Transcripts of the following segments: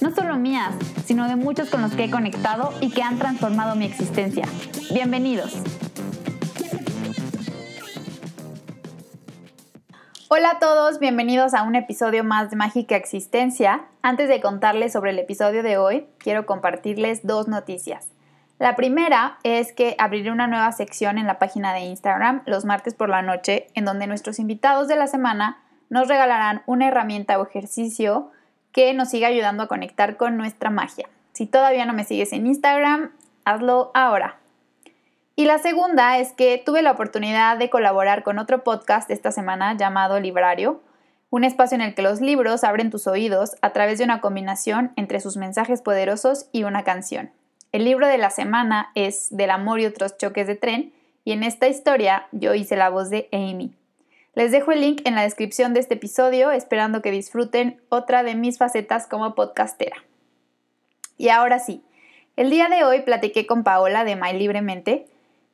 no solo mías, sino de muchos con los que he conectado y que han transformado mi existencia. Bienvenidos. Hola a todos, bienvenidos a un episodio más de Mágica Existencia. Antes de contarles sobre el episodio de hoy, quiero compartirles dos noticias. La primera es que abriré una nueva sección en la página de Instagram los martes por la noche, en donde nuestros invitados de la semana nos regalarán una herramienta o ejercicio que nos siga ayudando a conectar con nuestra magia. Si todavía no me sigues en Instagram, hazlo ahora. Y la segunda es que tuve la oportunidad de colaborar con otro podcast esta semana llamado Librario, un espacio en el que los libros abren tus oídos a través de una combinación entre sus mensajes poderosos y una canción. El libro de la semana es Del amor y otros choques de tren y en esta historia yo hice la voz de Amy. Les dejo el link en la descripción de este episodio esperando que disfruten otra de mis facetas como podcastera. Y ahora sí, el día de hoy platiqué con Paola de My Libremente.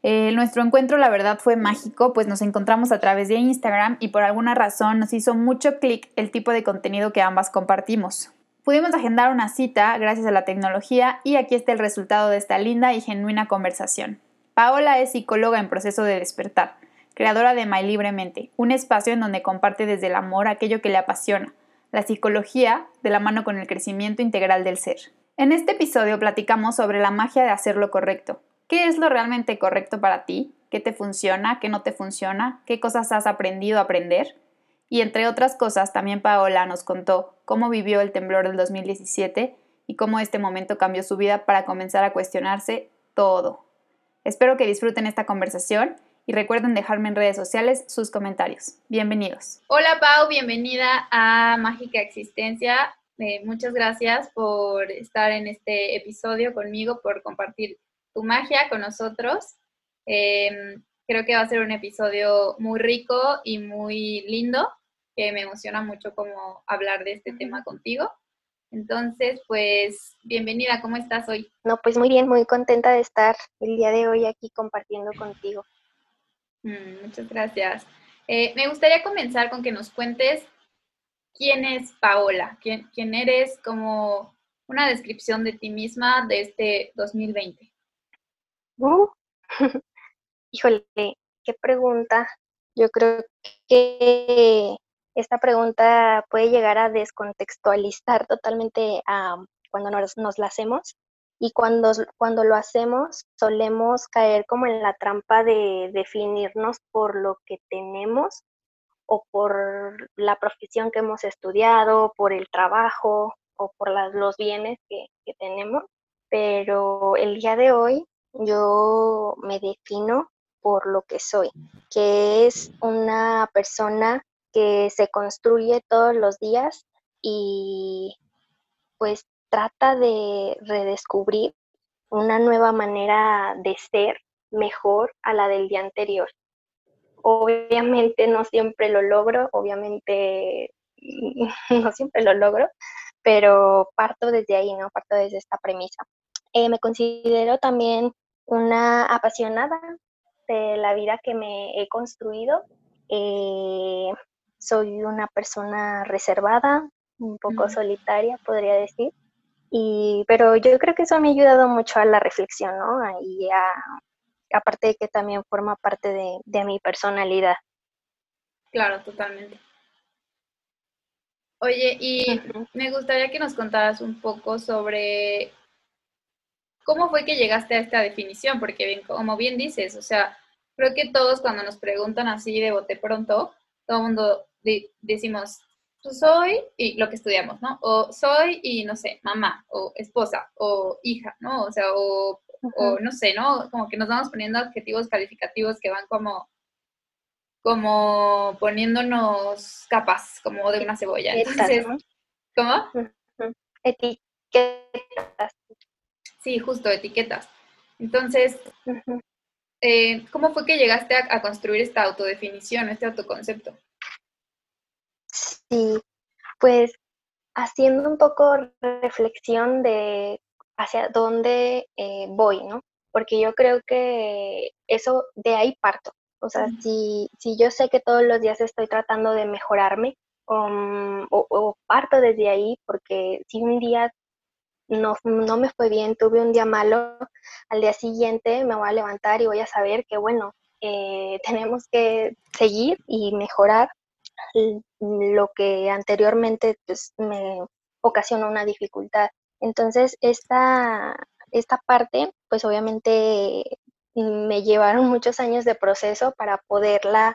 Eh, nuestro encuentro la verdad fue mágico, pues nos encontramos a través de Instagram y por alguna razón nos hizo mucho clic el tipo de contenido que ambas compartimos. Pudimos agendar una cita gracias a la tecnología y aquí está el resultado de esta linda y genuina conversación. Paola es psicóloga en proceso de despertar, creadora de My Libremente, un espacio en donde comparte desde el amor aquello que le apasiona, la psicología de la mano con el crecimiento integral del ser. En este episodio platicamos sobre la magia de hacer lo correcto. ¿Qué es lo realmente correcto para ti? ¿Qué te funciona? ¿Qué no te funciona? ¿Qué cosas has aprendido a aprender? Y entre otras cosas, también Paola nos contó cómo vivió el temblor del 2017 y cómo este momento cambió su vida para comenzar a cuestionarse todo. Espero que disfruten esta conversación y recuerden dejarme en redes sociales sus comentarios. Bienvenidos. Hola Pau, bienvenida a Mágica Existencia. Eh, muchas gracias por estar en este episodio conmigo, por compartir tu magia con nosotros. Em, Creo que va a ser un episodio muy rico y muy lindo, que me emociona mucho como hablar de este tema contigo. Entonces, pues, bienvenida, ¿cómo estás hoy? No, pues muy bien, muy contenta de estar el día de hoy aquí compartiendo contigo. Mm, muchas gracias. Eh, me gustaría comenzar con que nos cuentes quién es Paola, quién, quién eres, como una descripción de ti misma de este 2020. Uh, Híjole, qué pregunta. Yo creo que esta pregunta puede llegar a descontextualizar totalmente a cuando nos, nos la hacemos y cuando, cuando lo hacemos solemos caer como en la trampa de definirnos por lo que tenemos o por la profesión que hemos estudiado, por el trabajo o por los bienes que, que tenemos. Pero el día de hoy yo me defino por lo que soy, que es una persona que se construye todos los días y pues trata de redescubrir una nueva manera de ser mejor a la del día anterior. Obviamente no siempre lo logro, obviamente no siempre lo logro, pero parto desde ahí, ¿no? Parto desde esta premisa. Eh, me considero también una apasionada de la vida que me he construido. Eh, soy una persona reservada, un poco solitaria, podría decir. Y, pero yo creo que eso me ha ayudado mucho a la reflexión, ¿no? Y a, aparte de que también forma parte de, mi personalidad. Claro, totalmente. Oye, y me gustaría que nos contaras un poco sobre ¿Cómo fue que llegaste a esta definición? Porque bien, como bien dices, o sea, creo que todos cuando nos preguntan así de bote pronto, todo el mundo decimos, soy y lo que estudiamos, ¿no? O soy y no sé, mamá, o esposa, o hija, ¿no? O sea, o, no sé, ¿no? Como que nos vamos poniendo adjetivos calificativos que van como como poniéndonos capas, como de una cebolla. Entonces, ¿cómo? Etiquetas. Sí, justo, etiquetas. Entonces, eh, ¿cómo fue que llegaste a, construir esta autodefinición, este autoconcepto? Sí, pues haciendo un poco reflexión de hacia dónde eh, voy, ¿no? Porque yo creo que eso de ahí parto. O sea, si, si yo sé que todos los días estoy tratando de mejorarme, um, o, parto desde ahí, porque si un día no, no me fue bien, tuve un día malo, al día siguiente me voy a levantar y voy a saber que, bueno, eh, tenemos que seguir y mejorar lo que anteriormente pues, me ocasionó una dificultad. Entonces, esta, esta parte, pues obviamente me llevaron muchos años de proceso para poderla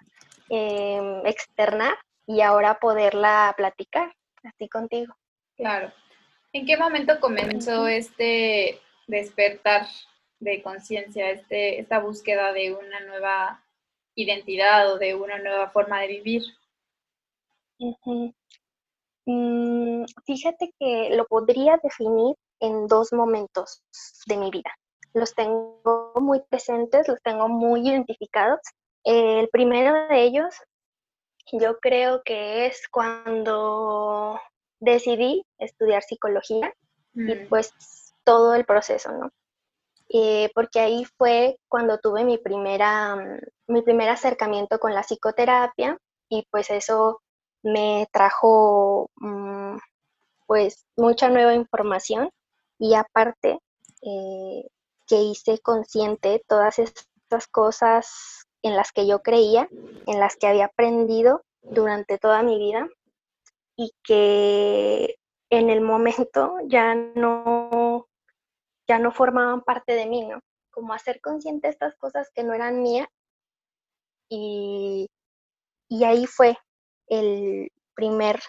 em, externar y ahora poderla platicar así contigo. Claro. ¿En qué momento comenzó este despertar de conciencia, este, esta búsqueda de una nueva identidad o de una nueva forma de vivir? Mm, fíjate que lo podría definir en dos momentos de mi vida. Los tengo muy presentes, los tengo muy identificados. el primero de ellos, yo creo que es cuando decidí estudiar psicología y mm. pues todo el proceso, ¿no? Eh, porque ahí fue cuando tuve mi primera, mm, mi primer acercamiento con la psicoterapia y pues eso me trajo mm, pues mucha nueva información y aparte eh, que hice consciente todas estas cosas en las que yo creía, en las que había aprendido durante toda mi vida y que en el momento ya no, ya no formaban parte de mí, ¿no? Como hacer consciente estas cosas que no eran mías y, y ahí fue el primer,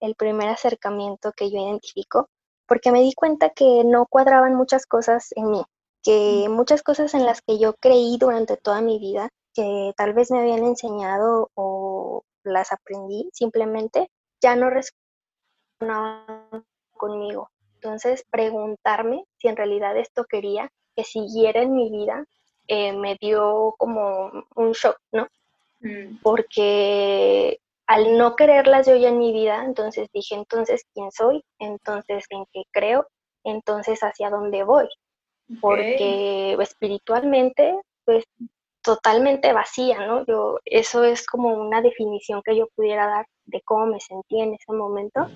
el primer acercamiento que yo identifico, porque me di cuenta que no cuadraban muchas cosas en mí, que muchas cosas en las que yo creí durante toda mi vida, que tal vez me habían enseñado o las aprendí simplemente, ya no resonaban conmigo. Entonces, preguntarme si en realidad esto quería que siguiera en mi vida eh, me dio como un shock, ¿no? Mm. Porque al no quererlas yo ya en mi vida, entonces dije, entonces, ¿quién soy? Entonces, ¿en qué creo? Entonces, ¿hacia dónde voy? Porque espiritualmente, pues totalmente vacía, ¿no? Yo, eso es como una definición que yo pudiera dar de cómo me sentí en ese momento,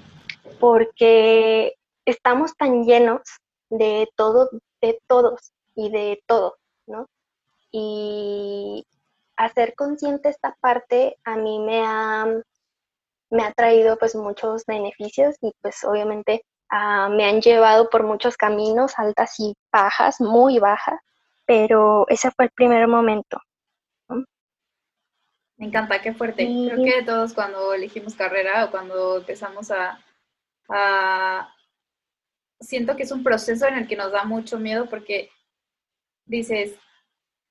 porque estamos tan llenos de todo, de todos y de todo, ¿no? Y hacer consciente esta parte a mí me ha, me ha traído pues muchos beneficios y pues obviamente ah, me han llevado por muchos caminos, altas y bajas, muy bajas, pero ese fue el primer momento. Me encanta, qué fuerte. Creo que todos cuando elegimos carrera o cuando empezamos a, a... Siento que es un proceso en el que nos da mucho miedo porque dices,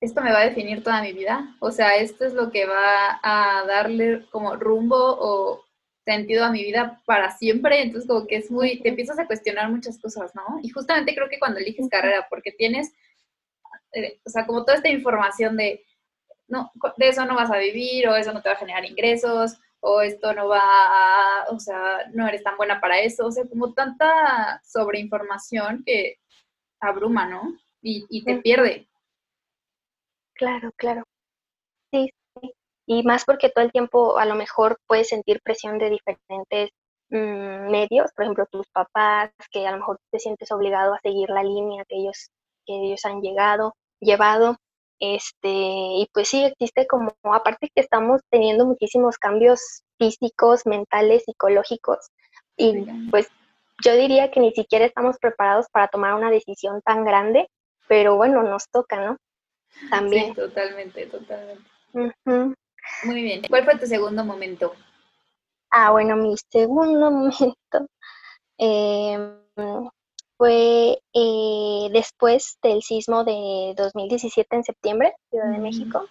esto me va a definir toda mi vida. O sea, esto es lo que va a darle como rumbo o sentido a mi vida para siempre. Entonces, como que es muy, te empiezas a cuestionar muchas cosas, ¿no? Y justamente creo que cuando eliges carrera, porque tienes, eh, o sea, como toda esta información de, no, de eso no vas a vivir, o eso no te va a generar ingresos, o esto no va a, o sea, no eres tan buena para eso. O sea, como tanta sobreinformación que abruma, ¿no? Y, y te pierde. Claro, claro. Sí, sí. Y más porque todo el tiempo a lo mejor puedes sentir presión de diferentes mm, medios, por ejemplo, tus papás, que a lo mejor te sientes obligado a seguir la línea que ellos, que ellos han llegado, llevado. Este, y pues sí, existe como, aparte que estamos teniendo muchísimos cambios físicos, mentales, psicológicos, y pues yo diría que ni siquiera estamos preparados para tomar una decisión tan grande, pero bueno, nos toca, ¿no? También. Sí, totalmente, totalmente. Muy bien. ¿Cuál fue tu segundo momento? Ah, bueno, mi segundo momento em, fue eh, después del sismo de 2017 en septiembre, Ciudad de México.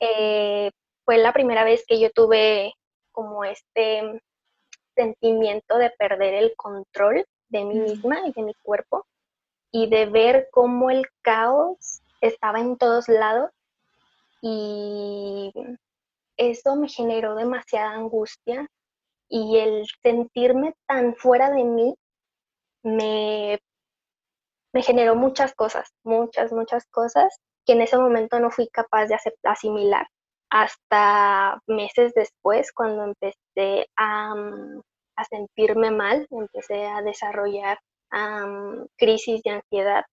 Eh, fue la primera vez que yo tuve como este sentimiento de perder el control de mí misma y de mi cuerpo y de ver cómo el caos estaba en todos lados y eso me generó demasiada angustia y el sentirme tan fuera de mí me, me generó muchas cosas, muchas, muchas cosas que en ese momento no fui capaz de asimilar hasta meses después cuando empecé a, mm, a sentirme mal, empecé a desarrollar crisis de ansiedad.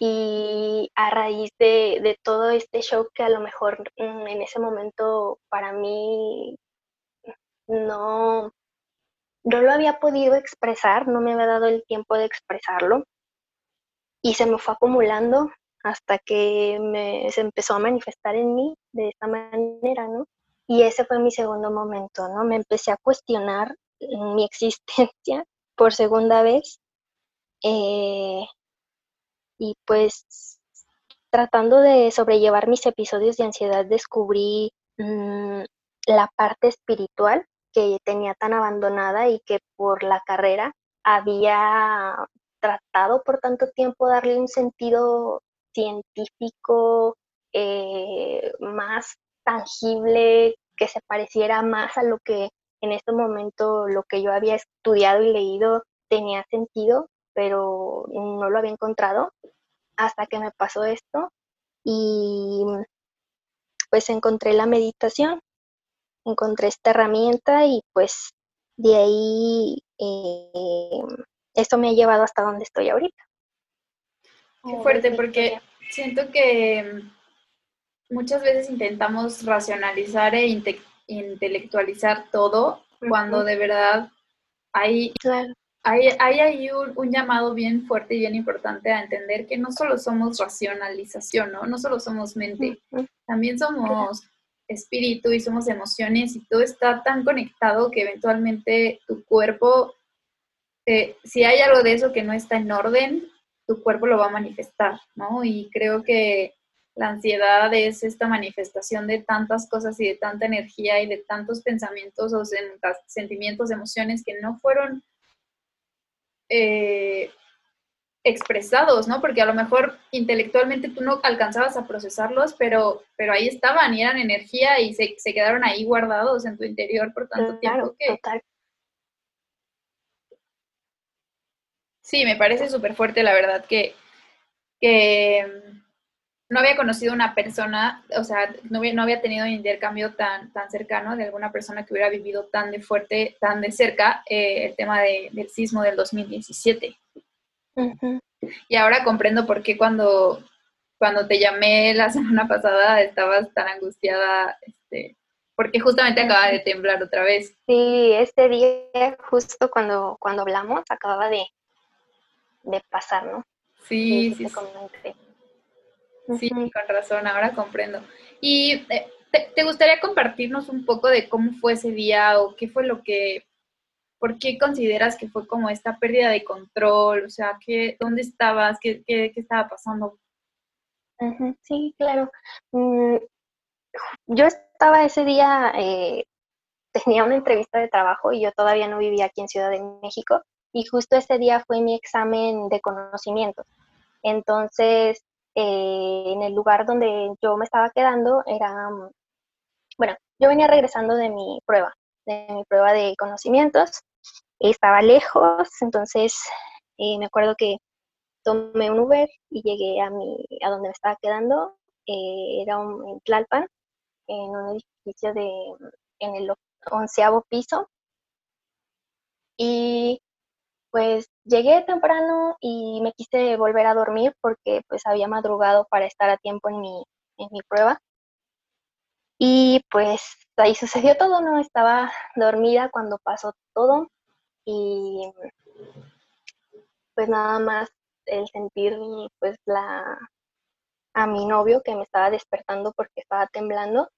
Y a raíz de, todo este shock que a lo mejor mm, en ese momento para mí no, no lo había podido expresar, no me había dado el tiempo de expresarlo. Y se me fue acumulando hasta que me, se empezó a manifestar en mí de esta manera, ¿no? Y ese fue mi segundo momento, ¿no? Me empecé a cuestionar mi existencia por segunda vez. Eh, y pues tratando de sobrellevar mis episodios de ansiedad descubrí mm, la parte espiritual que tenía tan abandonada y que por la carrera había tratado por tanto tiempo darle un sentido científico eh, más tangible, que se pareciera más a lo que en este momento lo que yo había estudiado y leído tenía sentido, pero no lo había encontrado hasta que me pasó esto y pues encontré la meditación, encontré esta herramienta y pues de ahí eh, esto me ha llevado hasta donde estoy ahorita. Qué fuerte, porque siento que muchas veces intentamos racionalizar e intelectualizar todo cuando de verdad hay, hay, hay ahí un, llamado bien fuerte y bien importante a entender que no solo somos racionalización, ¿no? No solo somos mente, también somos espíritu y somos emociones y todo está tan conectado que eventualmente tu cuerpo, eh, si hay algo de eso que no está en orden, tu cuerpo lo va a manifestar, ¿no? Y creo que la ansiedad es esta manifestación de tantas cosas y de tanta energía y de tantos pensamientos o sentimientos, emociones que no fueron eh, expresados, ¿no? Porque a lo mejor intelectualmente tú no alcanzabas a procesarlos, pero, pero ahí estaban y eran energía y se, quedaron ahí guardados en tu interior por tanto tiempo que... Sí, me parece súper fuerte, la verdad, que, que no había conocido una persona, o sea, no había, no había tenido un intercambio tan, tan cercano de alguna persona que hubiera vivido tan de fuerte, tan de cerca eh, el tema del sismo del 2017. Y ahora comprendo por qué cuando, cuando te llamé la semana pasada estabas tan angustiada, este, porque justamente acaba de temblar otra vez. Sí, este día, justo cuando, cuando hablamos, acababa de, de pasar, ¿no? Sí, sí. sí. Sí, con razón, ahora comprendo. ¿Y eh, te, gustaría compartirnos un poco de cómo fue ese día o qué fue lo que, por qué consideras que fue como esta pérdida de control? O sea, ¿qué, ¿dónde estabas? ¿Qué, qué, estaba pasando? sí, claro. Mm, yo estaba ese día, eh, tenía una entrevista de trabajo y yo todavía no vivía aquí en Ciudad de México y justo ese día fue mi examen de conocimientos. Entonces, eh, en el lugar donde yo me estaba quedando era, mm, bueno, yo venía regresando de mi prueba, de mi prueba de conocimientos, estaba lejos, entonces eh, me acuerdo que tomé un Uber y llegué a, mi, a donde me estaba quedando, eh, era un, en Tlalpan, en un edificio de, en el onceavo piso, y pues llegué temprano y me quise volver a dormir porque pues había madrugado para estar a tiempo en mi, en mi prueba. Y pues ahí sucedió todo, ¿no? Estaba dormida cuando pasó todo y pues nada más el sentir pues la a mi novio que me estaba despertando porque estaba temblando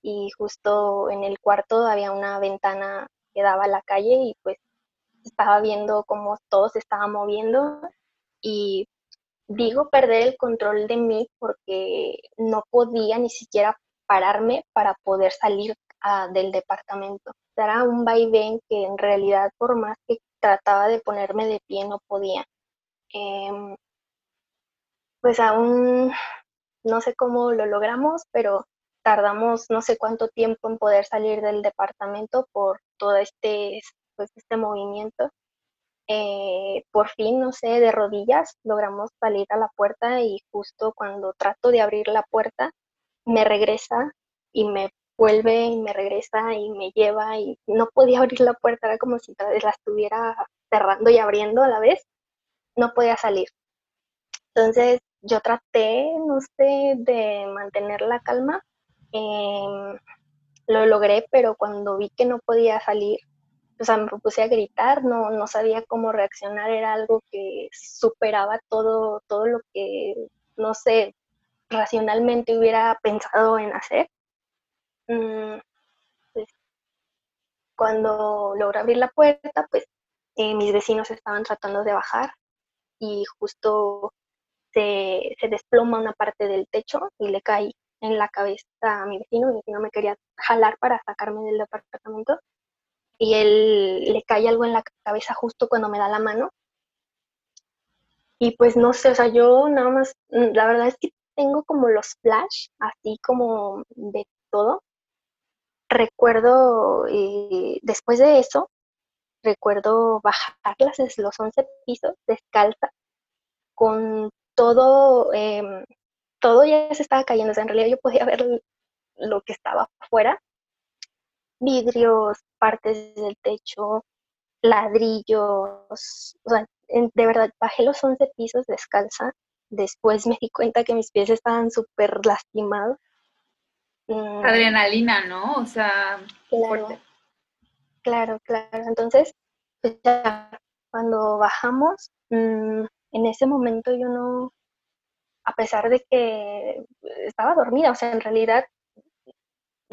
y justo en el cuarto había una ventana que daba a la calle y pues estaba viendo cómo todo se estaba moviendo y digo perder el control de mí porque no podía ni siquiera pararme para poder salir ah, del departamento. Era un vaivén que en realidad por más que trataba de ponerme de pie no podía. Em, pues aún no sé cómo lo logramos, pero tardamos no sé cuánto tiempo en poder salir del departamento por todo este, pues, este movimiento. Eh, por fin, no sé, de rodillas logramos salir a la puerta y justo cuando trato de abrir la puerta, me regresa y me vuelve y me regresa y me lleva y no podía abrir la puerta, era como si la estuviera cerrando y abriendo a la vez, no podía salir. Entonces yo traté, no sé, de mantener la calma, em, lo logré, pero cuando vi que no podía salir, o sea, me propuse a gritar, no, no sabía cómo reaccionar, era algo que superaba todo, todo lo que, no sé, racionalmente hubiera pensado en hacer. Mm, pues, cuando logré abrir la puerta, pues eh, mis vecinos estaban tratando de bajar y justo se, se, desploma una parte del techo y le cae en la cabeza a mi vecino. Mi vecino me quería jalar para sacarme del departamento y él le cae algo en la cabeza justo cuando me da la mano. Y pues no sé, o sea, yo nada más, la verdad es que tengo como los flash, así como de todo, recuerdo, después de eso, recuerdo bajar los 11 pisos descalza, con todo, em, todo ya se estaba cayendo, en realidad yo podía ver lo que estaba afuera, vidrios, partes del techo, ladrillos, o sea, de verdad, bajé los 11 pisos descalza, después me di cuenta que mis pies estaban súper lastimados, Mm. Adrenalina, ¿no? O sea, claro, claro, claro. Entonces, pues ya, cuando bajamos, mm, en ese momento yo no, a pesar de que estaba dormida, o sea, en realidad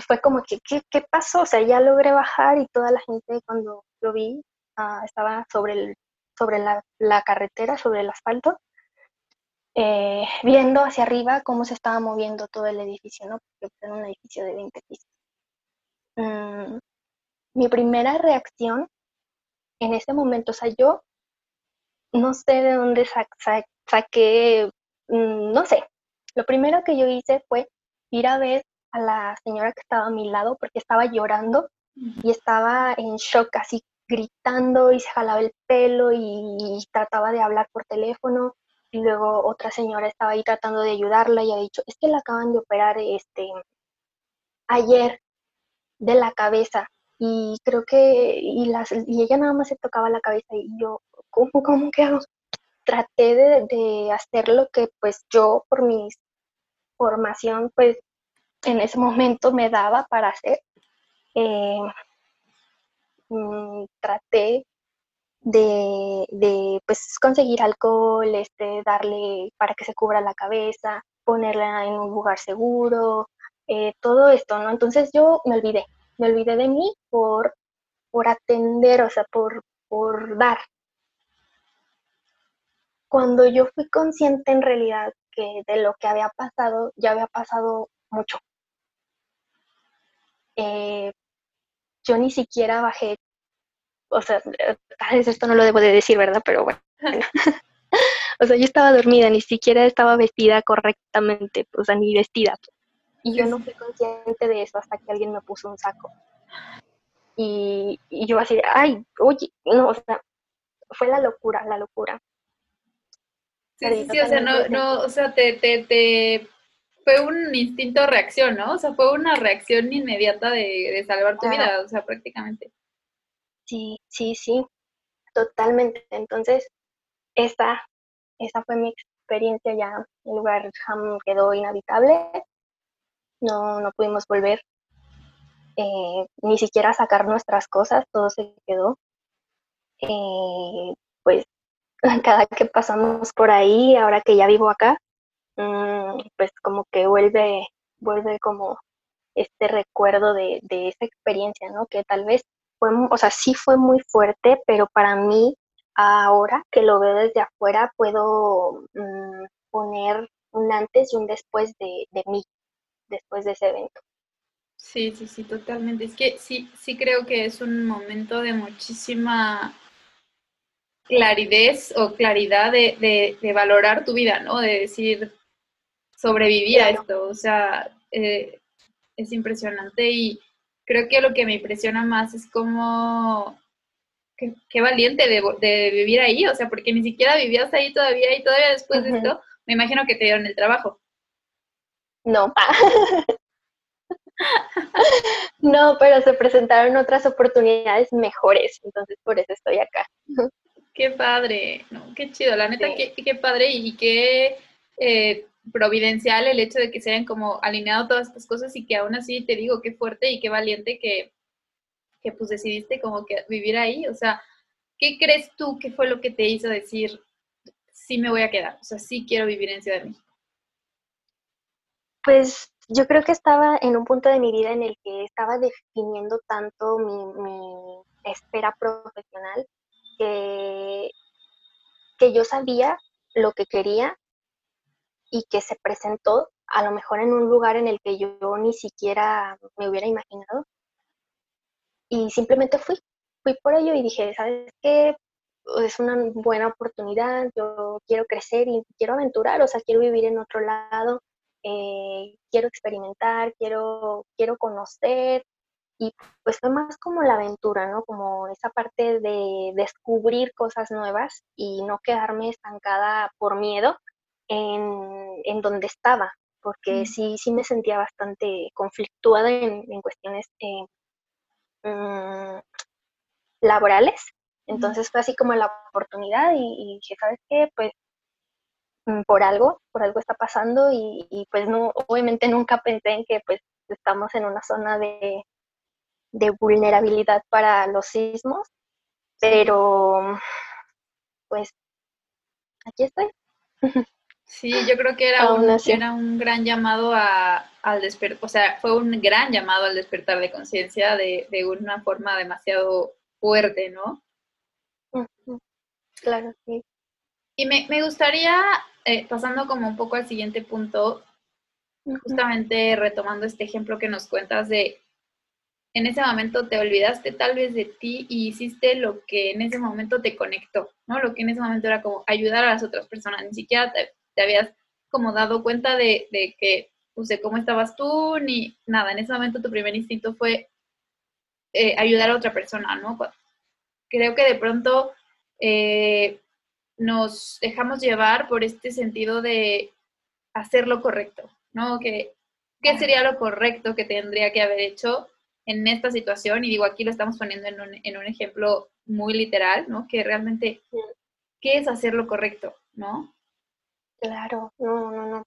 fue como que, ¿qué, qué pasó? O sea, ya logré bajar y toda la gente cuando lo vi ah, estaba sobre, el, sobre la, la carretera, sobre el asfalto, eh, viendo hacia arriba cómo se estaba moviendo todo el edificio, ¿no? Porque era un edificio de 20 pisos. Mm, mi primera reacción en ese momento, o sea, yo no sé de dónde saqué, mm, no sé, lo primero que yo hice fue ir a ver a la señora que estaba a mi lado porque estaba llorando y estaba en shock, así gritando y se jalaba el pelo y trataba de hablar por teléfono. Y luego otra señora estaba ahí tratando de ayudarla y ha dicho, es que la acaban de operar este ayer de la cabeza y creo que y, las, y ella nada más se tocaba la cabeza y yo, ¿cómo, cómo que hago? Traté de, hacer lo que pues yo por mi formación pues en ese momento me daba para hacer. Eh, mm, traté de, de pues conseguir alcohol, este, darle para que se cubra la cabeza, ponerla en un lugar seguro, eh, todo esto, ¿no? Entonces yo me olvidé, me olvidé de mí por, por atender, o sea, por, por dar. Cuando yo fui consciente en realidad que de lo que había pasado, ya había pasado mucho. Eh, yo ni siquiera bajé o sea, tal vez esto no lo debo de decir, ¿verdad? Pero bueno. o sea, yo estaba dormida, ni siquiera estaba vestida correctamente, o sea, ni vestida. Y yo no fui consciente de eso hasta que alguien me puso un saco. Y, yo así, ay, oye, no, o sea, fue la locura, la locura. Sí, sí, o sea, no, no, o sea, te, te, te, fue un instinto reacción, ¿no? O sea, fue una reacción inmediata de, de salvar tu vida, o sea, prácticamente. Sí, sí, sí, totalmente. Entonces, esa, esa fue mi experiencia ya. El lugar quedó inhabitable. No, no pudimos volver. Eh, ni siquiera sacar nuestras cosas, todo se quedó. Eh, pues cada que pasamos por ahí, ahora que ya vivo acá, pues como que vuelve, vuelve como este recuerdo de, de esa experiencia, ¿no? Que tal vez fue, o sea, sí fue muy fuerte, pero para mí, ahora que lo veo desde afuera, puedo mm, poner un antes y un después de, mí, después de ese evento. Sí, sí, sí, totalmente. Es que sí, sí creo que es un momento de muchísima claridad o claridad de, valorar tu vida, ¿no? De decir, sobrevivir a esto, o sea, eh, es impresionante y creo que lo que me impresiona más es como qué, valiente de, vivir ahí, o sea, porque ni siquiera vivías ahí todavía y todavía después de esto, me imagino que te dieron el trabajo. No, no, pero se presentaron otras oportunidades mejores, entonces por eso estoy acá. Qué padre, no, qué chido, la neta, qué, qué, padre y qué eh, providencial el hecho de que se hayan como alineado todas estas cosas y que aún así te digo qué fuerte y qué valiente que, que pues decidiste como que vivir ahí, o sea, ¿qué crees tú que fue lo que te hizo decir, sí me voy a quedar, o sea, sí quiero vivir en Ciudad de México? Pues yo creo que estaba en un punto de mi vida en el que estaba definiendo tanto mi, mi espera profesional que, que yo sabía lo que quería y que se presentó a lo mejor en un lugar en el que yo ni siquiera me hubiera imaginado. Y simplemente fui, fui por ello y dije, ¿sabes qué? Es una buena oportunidad, yo quiero crecer y quiero aventurar, o sea, quiero vivir en otro lado, eh, quiero experimentar, quiero, quiero conocer. Y pues fue más como la aventura, ¿no? Como esa parte de descubrir cosas nuevas y no quedarme estancada por miedo en, en donde estaba, porque sí, sí me sentía bastante conflictuada en, en cuestiones eh, mm, laborales. Entonces fue así como la oportunidad y, y dije, ¿sabes qué? Pues Mm, por algo, por algo está pasando y, pues no, obviamente nunca pensé en que pues estamos en una zona de, vulnerabilidad para los sismos, pero pues aquí estoy. Sí, yo creo que era, un, era un gran llamado a, al despertar, o sea, fue un gran llamado al despertar de conciencia de, de una forma demasiado fuerte, ¿no? Claro, sí. Y me, me gustaría eh, pasando como un poco al siguiente punto, justamente retomando este ejemplo que nos cuentas de, en ese momento te olvidaste tal vez de ti y hiciste lo que en ese momento te conectó, ¿no? Lo que en ese momento era como ayudar a las otras personas, ni siquiera te, habías como dado cuenta de, que, pues, de cómo estabas tú, ni nada, en ese momento tu primer instinto fue eh, ayudar a otra persona, ¿no? Creo que de pronto eh, nos dejamos llevar por este sentido de hacer lo correcto, ¿no? Que, ¿Qué sería lo correcto que tendría que haber hecho en esta situación? Y digo, aquí lo estamos poniendo en un, en un ejemplo muy literal, ¿no? Que realmente, ¿qué es hacer lo correcto, ¿no? Claro, no, no, no.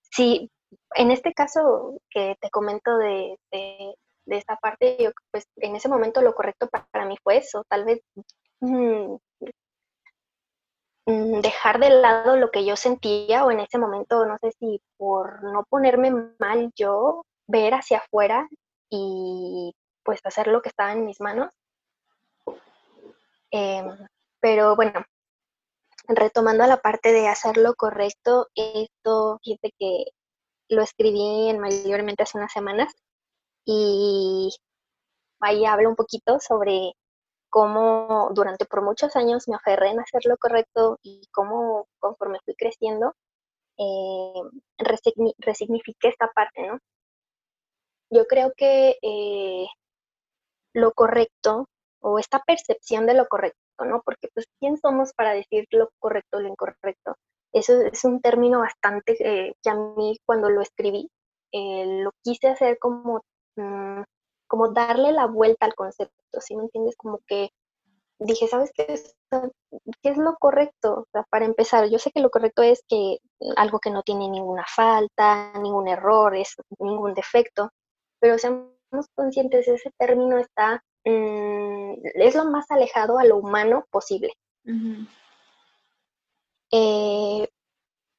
Sí, en este caso que te comento de, de, esta parte, yo, pues en ese momento lo correcto para, mí fue eso, tal vez mm, Mm, dejar de lado lo que yo sentía o en ese momento, no sé si por no ponerme mal yo, ver hacia afuera y pues hacer lo que estaba en mis manos. Em, pero bueno, retomando a la parte de hacer lo correcto, esto, fíjate que lo escribí en mayormente hace unas semanas y ahí hablo un poquito sobre cómo durante por muchos años me aferré en hacer lo correcto y cómo conforme fui creciendo, eh, resignifiqué esta parte, ¿no? Yo creo que eh, lo correcto o esta percepción de lo correcto, ¿no? Porque pues, ¿quién somos para decir lo correcto o lo incorrecto? Eso es un término bastante eh, que a mí cuando lo escribí, lo quise hacer como mm, como darle la vuelta al concepto, ¿sí me entiendes? Como que dije, ¿sabes qué es, qué es lo correcto? para empezar, yo sé que lo correcto es que algo que no tiene ninguna falta, ningún error, es ningún defecto, pero seamos conscientes, ese término está, mm, es lo más alejado a lo humano posible. Eh,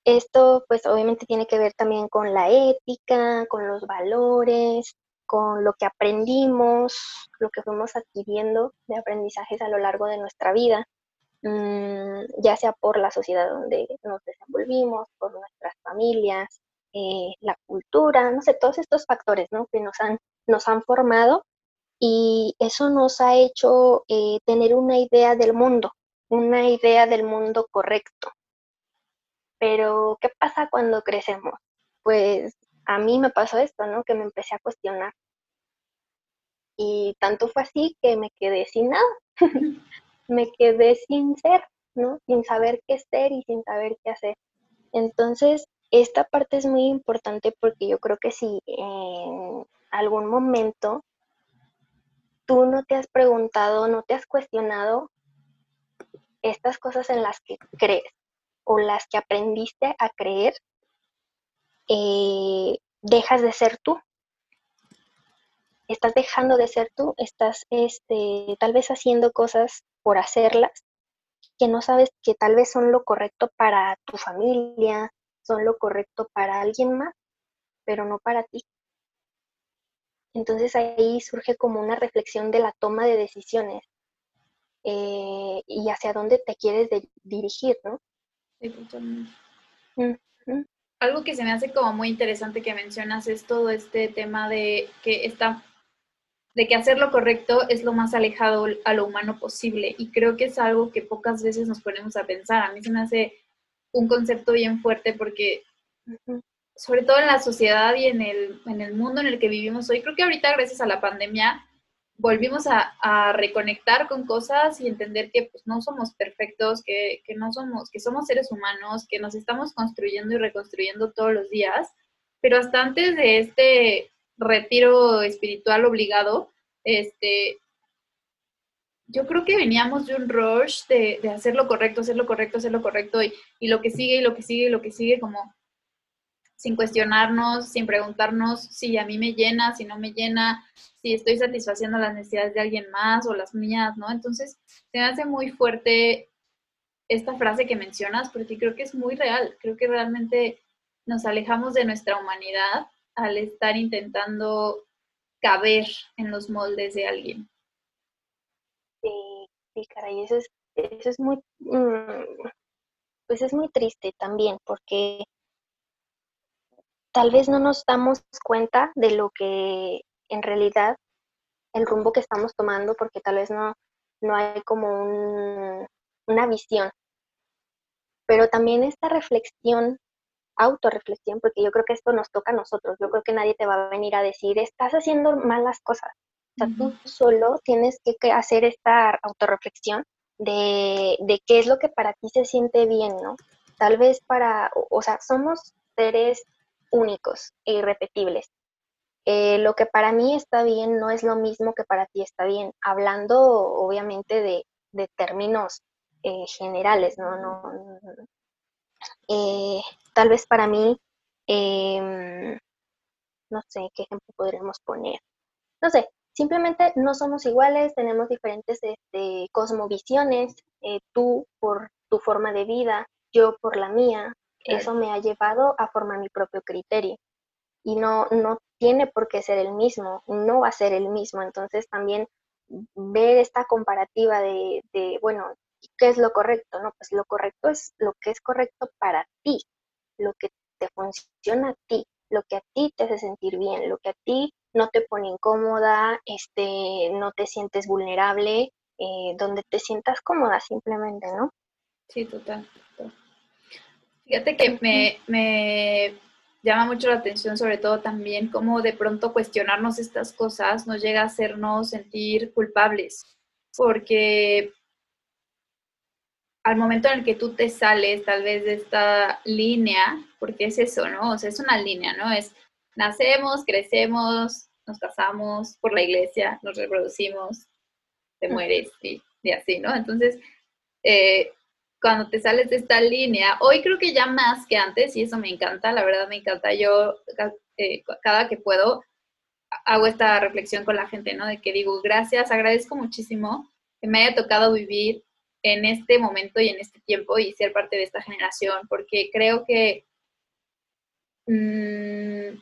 esto pues obviamente tiene que ver también con la ética, con los valores, con lo que aprendimos, lo que fuimos adquiriendo de aprendizajes a lo largo de nuestra vida, mm, ya sea por la sociedad donde nos desenvolvimos, por nuestras familias, eh, la cultura, no sé, todos estos factores ¿no? que nos han, nos han formado y eso nos ha hecho eh, tener una idea del mundo, una idea del mundo correcto. Pero, ¿qué pasa cuando crecemos? Pues a mí me pasó esto, ¿no? Que me empecé a cuestionar. Y tanto fue así que me quedé sin nada. me quedé sin ser, ¿no? Sin saber qué ser y sin saber qué hacer. Entonces, esta parte es muy importante porque yo creo que si en algún momento tú no te has preguntado, no te has cuestionado estas cosas en las que crees o las que aprendiste a creer, eh, dejas de ser tú. Estás dejando de ser tú, estás este, tal vez haciendo cosas por hacerlas que no sabes que tal vez son lo correcto para tu familia, son lo correcto para alguien más, pero no para ti. Entonces ahí surge como una reflexión de la toma de decisiones eh, y hacia dónde te quieres dirigir, ¿no? Sí, totalmente. Algo que se me hace como muy interesante que mencionas es todo este tema de que está de que hacer lo correcto es lo más alejado a lo humano posible y creo que es algo que pocas veces nos ponemos a pensar. A mí se me hace un concepto bien fuerte porque sobre todo en la sociedad y en el, en el mundo en el que vivimos hoy, creo que ahorita gracias a la pandemia volvimos a, reconectar con cosas y entender que pues, no somos perfectos, que, que, no somos, que somos seres humanos, que nos estamos construyendo y reconstruyendo todos los días. Pero hasta antes de este retiro espiritual obligado, este, yo creo que veníamos de un rush de, de, hacer lo correcto, hacer lo correcto, hacer lo correcto y, y, lo que sigue y lo que sigue y lo que sigue como sin cuestionarnos, sin preguntarnos si a mí me llena, si no me llena, si estoy satisfaciendo las necesidades de alguien más o las mías, ¿no? Entonces, se me hace muy fuerte esta frase que mencionas porque creo que es muy real, creo que realmente nos alejamos de nuestra humanidad al estar intentando caber en los moldes de alguien. Sí, sí, caray, eso es, eso es muy, mm, pues es muy triste también, porque tal vez no nos damos cuenta de lo que en realidad el rumbo que estamos tomando, porque tal vez no, no hay como un, una visión. Pero también esta reflexión, autorreflexión, porque yo creo que esto nos toca a nosotros, yo creo que nadie te va a venir a decir, estás haciendo malas cosas. O sea, tú solo tienes que hacer esta autorreflexión de, de qué es lo que para ti se siente bien, ¿no? Tal vez para, o sea, somos seres únicos e irrepetibles. Eh, lo que para mí está bien no es lo mismo que para ti está bien, hablando obviamente de, términos eh, generales, ¿no? no, eh, tal vez para mí, em, no sé qué ejemplo podríamos poner. No sé, simplemente no somos iguales, tenemos diferentes este, cosmovisiones, tú por tu forma de vida, yo por la mía, eso me ha llevado a formar mi propio criterio y no, no tiene por qué ser el mismo, no va a ser el mismo. Entonces también ver esta comparativa de, de, bueno, ¿qué es lo correcto? No, pues lo correcto es lo que es correcto para ti, lo que te funciona a ti, lo que a ti te hace sentir bien, lo que a ti no te pone incómoda, este, no te sientes vulnerable, eh, donde te sientas cómoda simplemente, ¿no? Sí, total. Fíjate que me, me, llama mucho la atención, sobre todo también, cómo de pronto cuestionarnos estas cosas nos llega a hacernos sentir culpables, porque al momento en el que tú te sales tal vez de esta línea, porque es eso, ¿no? O sea, es una línea, ¿no? Es nacemos, crecemos, nos casamos por la iglesia, nos reproducimos, te mueres y, y así, ¿no? Entonces, eh, cuando te sales de esta línea, hoy creo que ya más que antes, y eso me encanta, la verdad me encanta, yo eh, cada que puedo hago esta reflexión con la gente, ¿no? De que digo, gracias, agradezco muchísimo que me haya tocado vivir en este momento y en este tiempo y ser parte de esta generación, porque creo que mmm,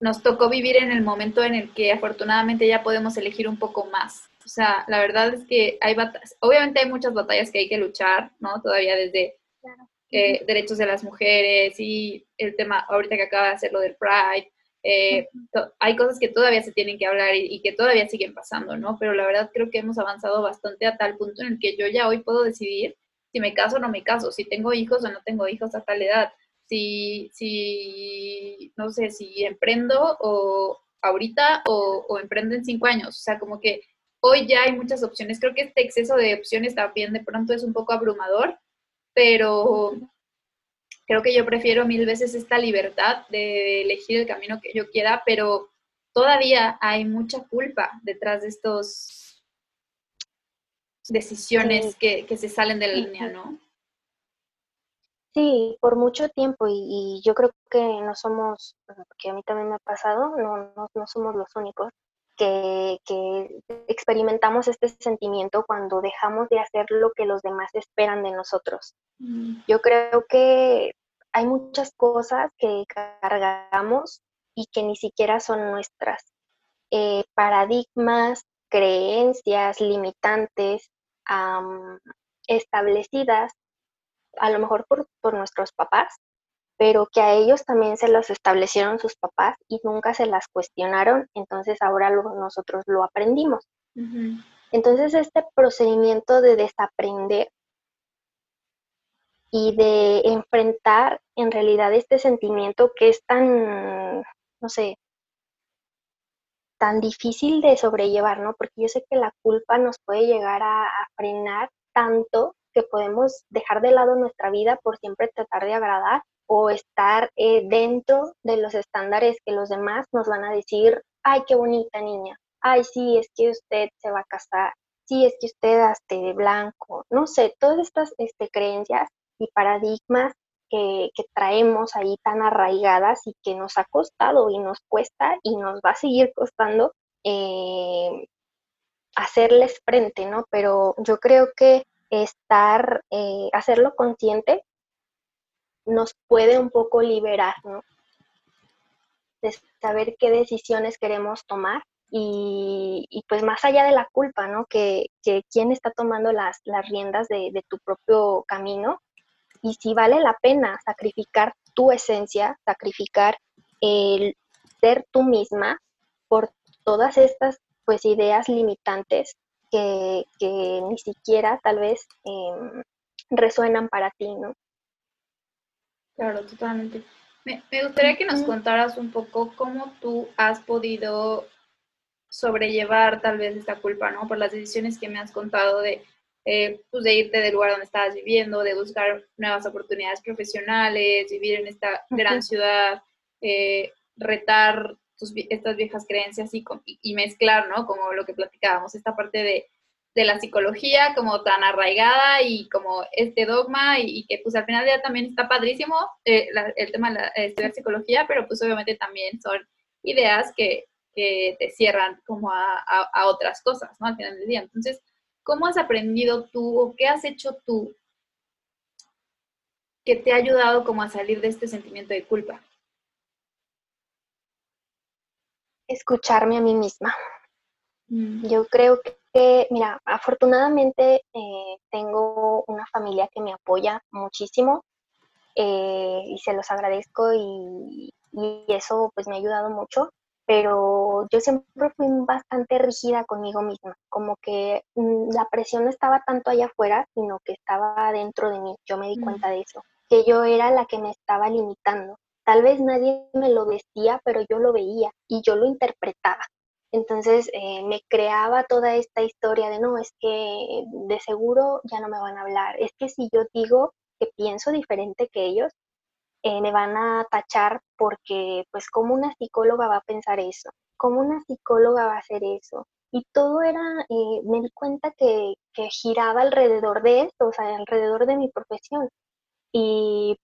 nos tocó vivir en el momento en el que afortunadamente ya podemos elegir un poco más. O sea, la verdad es que hay batallas, obviamente hay muchas batallas que hay que luchar, ¿no? Todavía desde eh, derechos de las mujeres y el tema ahorita que acaba de hacer lo del Pride, eh, hay cosas que todavía se tienen que hablar y, que todavía siguen pasando, ¿no? Pero la verdad creo que hemos avanzado bastante a tal punto en el que yo ya hoy puedo decidir si me caso o no me caso, si tengo hijos o no tengo hijos a tal edad, si, si no sé, si emprendo o ahorita o, o emprendo en cinco años. O sea, como que hoy ya hay muchas opciones. Creo que este exceso de opciones también de pronto es un poco abrumador, pero creo que yo prefiero mil veces esta libertad de elegir el camino que yo quiera, pero todavía hay mucha culpa detrás de estos decisiones que, se salen de la línea, ¿no? Sí, por mucho tiempo y, yo creo que no somos, porque a mí también me ha pasado, no, no, somos los únicos que, que, experimentamos este sentimiento cuando dejamos de hacer lo que los demás esperan de nosotros. Mm. Yo creo que hay muchas cosas que cargamos y que ni siquiera son nuestras. Eh, paradigmas, creencias limitantes establecidas, a lo mejor por, nuestros papás, pero que a ellos también se las establecieron sus papás y nunca se las cuestionaron, entonces ahora nosotros lo aprendimos. Entonces este procedimiento de desaprender y de enfrentar en realidad este sentimiento que es tan, no sé, tan difícil de sobrellevar, ¿no? Porque yo sé que la culpa nos puede llegar a, frenar tanto que podemos dejar de lado nuestra vida por siempre tratar de agradar o estar eh, dentro de los estándares que los demás nos van a decir, ay, qué bonita niña, ay, sí, es que usted se va a casar, sí, es que usted haste de blanco, no sé, todas estas este, creencias y paradigmas que, traemos ahí tan arraigadas y que nos ha costado y nos cuesta y nos va a seguir costando eh, hacerles frente, ¿no? Pero yo creo que estar, eh, hacerlo consciente nos puede un poco liberar, ¿no? De saber qué decisiones queremos tomar y, pues más allá de la culpa, ¿no? Que, que quién está tomando las, las riendas de, tu propio camino y si vale la pena sacrificar tu esencia, sacrificar el ser tú misma por todas estas pues ideas limitantes que, ni siquiera tal vez em, resuenan para ti, ¿no? Claro, totalmente. Me, me gustaría que nos contaras un poco cómo tú has podido sobrellevar tal vez esta culpa, ¿no? Por las decisiones que me has contado de eh, pues de irte del lugar donde estabas viviendo, de buscar nuevas oportunidades profesionales, vivir en esta gran ciudad, eh, retar estas viejas creencias y, y, mezclar, ¿no? Como lo que platicábamos, esta parte de, de la psicología como tan arraigada y como este dogma y, que pues al final ya también está padrísimo eh, el tema de estudiar psicología, pero pues obviamente también son ideas que, que te cierran como a, a, a, otras cosas, ¿no? Al final del día. Entonces, ¿Cómo has aprendido tú o qué has hecho tú que te ha ayudado como a salir de este sentimiento de culpa? Escucharme a mí misma. Mm. Yo creo que, mira, afortunadamente eh, tengo una familia que me apoya muchísimo eh, y se los agradezco y, y, eso pues me ha ayudado mucho pero yo siempre fui bastante rígida conmigo misma, como que mm, la presión no estaba tanto allá afuera, sino que estaba dentro de mí, yo me di mm. cuenta de eso, que yo era la que me estaba limitando. Tal vez nadie me lo decía, pero yo lo veía y yo lo interpretaba. Entonces eh, me creaba toda esta historia de no, es que de seguro ya no me van a hablar, es que si yo digo que pienso diferente que ellos, eh, me van a tachar porque, pues, como una psicóloga va a pensar eso? ¿Cómo una psicóloga va a hacer eso? Y todo era, eh, me di cuenta que, que giraba alrededor de esto, o sea, alrededor de mi profesión. Y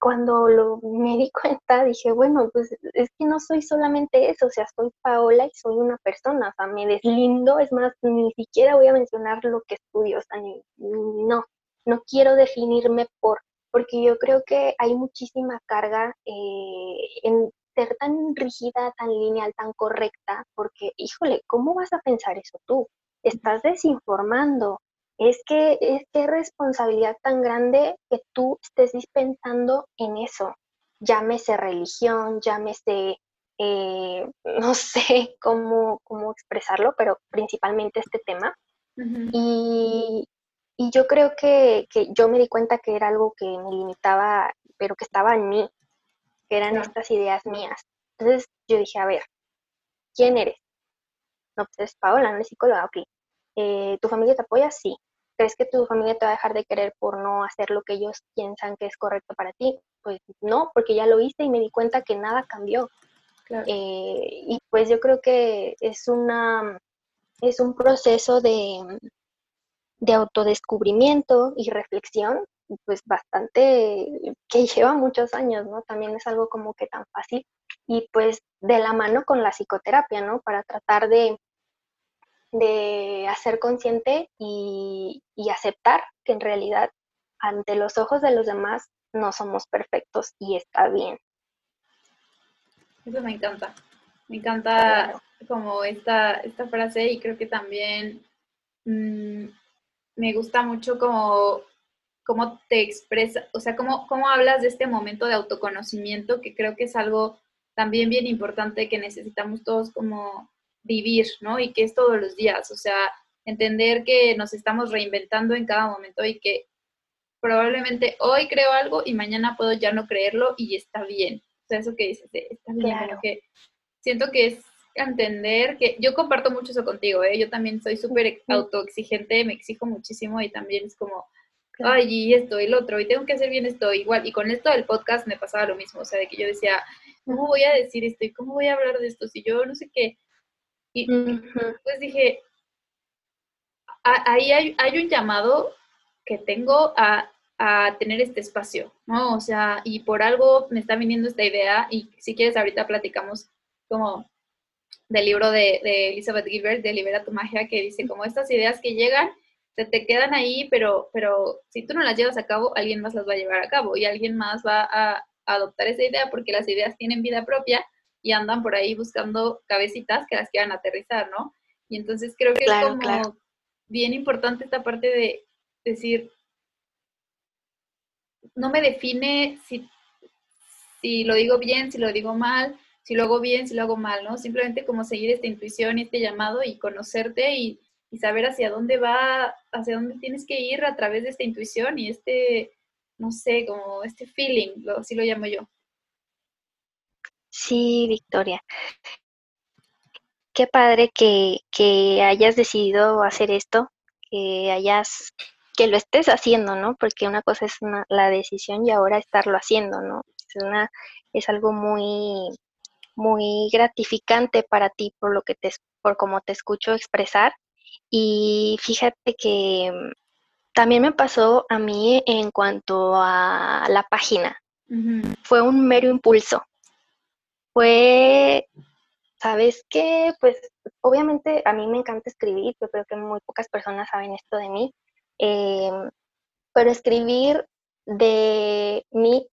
cuando lo, me di cuenta, dije, bueno, pues es que no soy solamente eso, o sea, soy Paola y soy una persona, o sea, me deslindo, es más, ni siquiera voy a mencionar lo que estudio, o sea, no, no quiero definirme por porque yo creo que hay muchísima carga eh, en ser tan rígida, tan lineal, tan correcta, porque, híjole, ¿cómo vas a pensar eso tú? Estás desinformando. Es que es que responsabilidad tan grande que tú estés dispensando en eso. llámese religión, llámese, eh, no sé cómo, cómo expresarlo, pero principalmente este tema. y, y, yo creo que, que, yo me di cuenta que era algo que me limitaba, pero que estaba en mí, que eran estas ideas mías. Entonces yo dije, a ver, ¿quién eres? No, pues es Paola, no eres psicóloga, ok. Eh, ¿Tu familia te apoya? Sí. ¿Crees que tu familia te va a dejar de querer por no hacer lo que ellos piensan que es correcto para ti? Pues no, porque ya lo hice y me di cuenta que nada cambió. Eh, y pues yo creo que es una es un proceso de, de autodescubrimiento y reflexión, pues bastante que lleva muchos años, ¿no? También es algo como que tan fácil y pues de la mano con la psicoterapia, ¿no? Para tratar de, de hacer consciente y, aceptar que en realidad ante los ojos de los demás no somos perfectos y está bien. Eso me encanta. Me encanta como esta, esta frase y creo que también mm, me gusta mucho como cómo te expresa, o sea, cómo, cómo hablas de este momento de autoconocimiento, que creo que es algo también bien importante que necesitamos todos como vivir, ¿no? Y que es todos los días, o sea, entender que nos estamos reinventando en cada momento y que probablemente hoy creo algo y mañana puedo ya no creerlo y está bien. O sea, eso que dices, está bien, que siento que es entender que yo comparto mucho eso contigo, ¿eh? Yo también soy súper autoexigente, me exijo muchísimo y también es como, ay, y esto y lo otro, y tengo que hacer bien esto igual. Y con esto del podcast me pasaba lo mismo, o sea, de que yo decía, ¿cómo voy a decir esto? ¿Y cómo voy a hablar de esto? Si yo no sé qué. Y pues dije, ahí hay, hay, un llamado que tengo a, a, tener este espacio, ¿no? O sea, y por algo me está viniendo esta idea y si quieres ahorita platicamos como del libro de, de Elizabeth Gilbert, de Libera tu magia, que dice como estas ideas que llegan, se te quedan ahí, pero, pero si tú no las llevas a cabo, alguien más las va a llevar a cabo y alguien más va a adoptar esa idea porque las ideas tienen vida propia y andan por ahí buscando cabecitas que las quieran aterrizar, ¿no? Y entonces creo que es como bien importante esta parte de decir, no me define si, si lo digo bien, si lo digo mal, si lo hago bien, si lo hago mal, ¿no? Simplemente como seguir esta intuición y este llamado y conocerte y, y saber hacia dónde va, hacia dónde tienes que ir a través de esta intuición y este no sé, como este feeling, lo, así lo llamo yo. Sí, Victoria. Qué padre que, que hayas decidido hacer esto, que hayas, que lo estés haciendo, ¿no? Porque una cosa es la decisión y ahora estarlo haciendo, ¿no? Es una, es algo muy, muy gratificante para ti por lo que te, por como te escucho expresar. Y fíjate que también me pasó a mí en cuanto a la página. Fue un mero impulso. Fue, ¿sabes qué? Pues obviamente a mí me encanta escribir, yo creo que muy pocas personas saben esto de mí, em, pero escribir de mí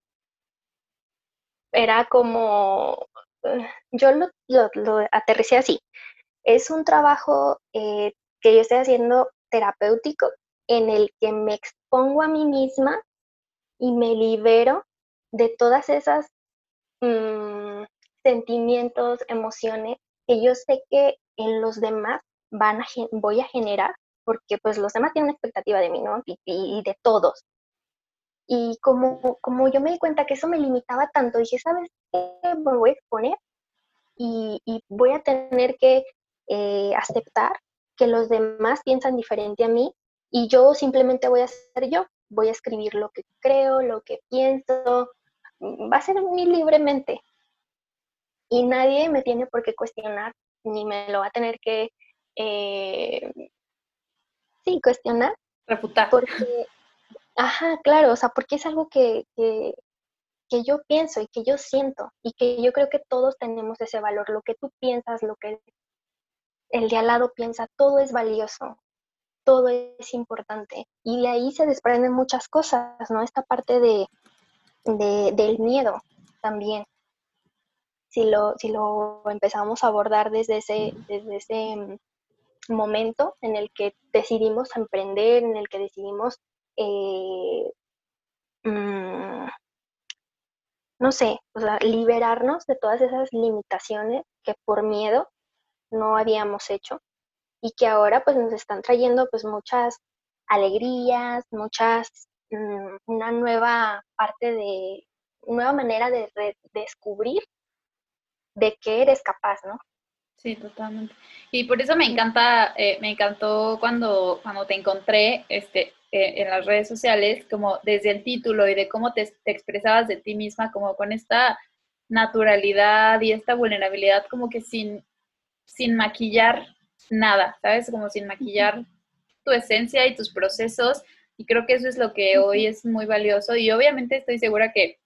era como, yo lo, lo, aterricé así, es un trabajo eh, que yo estoy haciendo terapéutico en el que me expongo a mí misma y me libero de todas esas mm, sentimientos, emociones que yo sé que en los demás van a, voy a generar, porque pues los demás tienen una expectativa de mí, ¿no? Y, de todos. Y como, como yo me di cuenta que eso me limitaba tanto, dije, ¿sabes qué? Me voy a exponer y, voy a tener que eh, aceptar que los demás piensan diferente a mí y yo simplemente voy a ser yo, voy a escribir lo que creo, lo que pienso, va a ser muy libremente. Y nadie me tiene por qué cuestionar, ni me lo va a tener que, eh, sí, cuestionar. Refutar. Porque, ajá, claro, o sea, porque es algo que, que, que yo pienso y que yo siento y que yo creo que todos tenemos ese valor. Lo que tú piensas, lo que el de al lado piensa, todo es valioso todo es importante. Y de ahí se desprenden muchas cosas, ¿no? Esta parte de, del miedo también. Si lo, si lo empezamos a abordar desde ese, desde ese mm, momento en el que decidimos emprender, en el que decidimos eh, mm, no sé, o sea, liberarnos de todas esas limitaciones que por miedo no habíamos hecho y que ahora pues nos están trayendo pues muchas alegrías, muchas, mm, una nueva parte de, nueva manera de descubrir de qué eres capaz, ¿no? Sí, totalmente. Y por eso me encanta, eh, me encantó cuando, cuando te encontré este, eh, en las redes sociales, como desde el título y de cómo te, te, expresabas de ti misma, como con esta naturalidad y esta vulnerabilidad, como que sin, sin maquillar nada, ¿sabes? Como sin maquillar tu esencia y tus procesos. Y creo que eso es lo que hoy es muy valioso. Y obviamente estoy segura que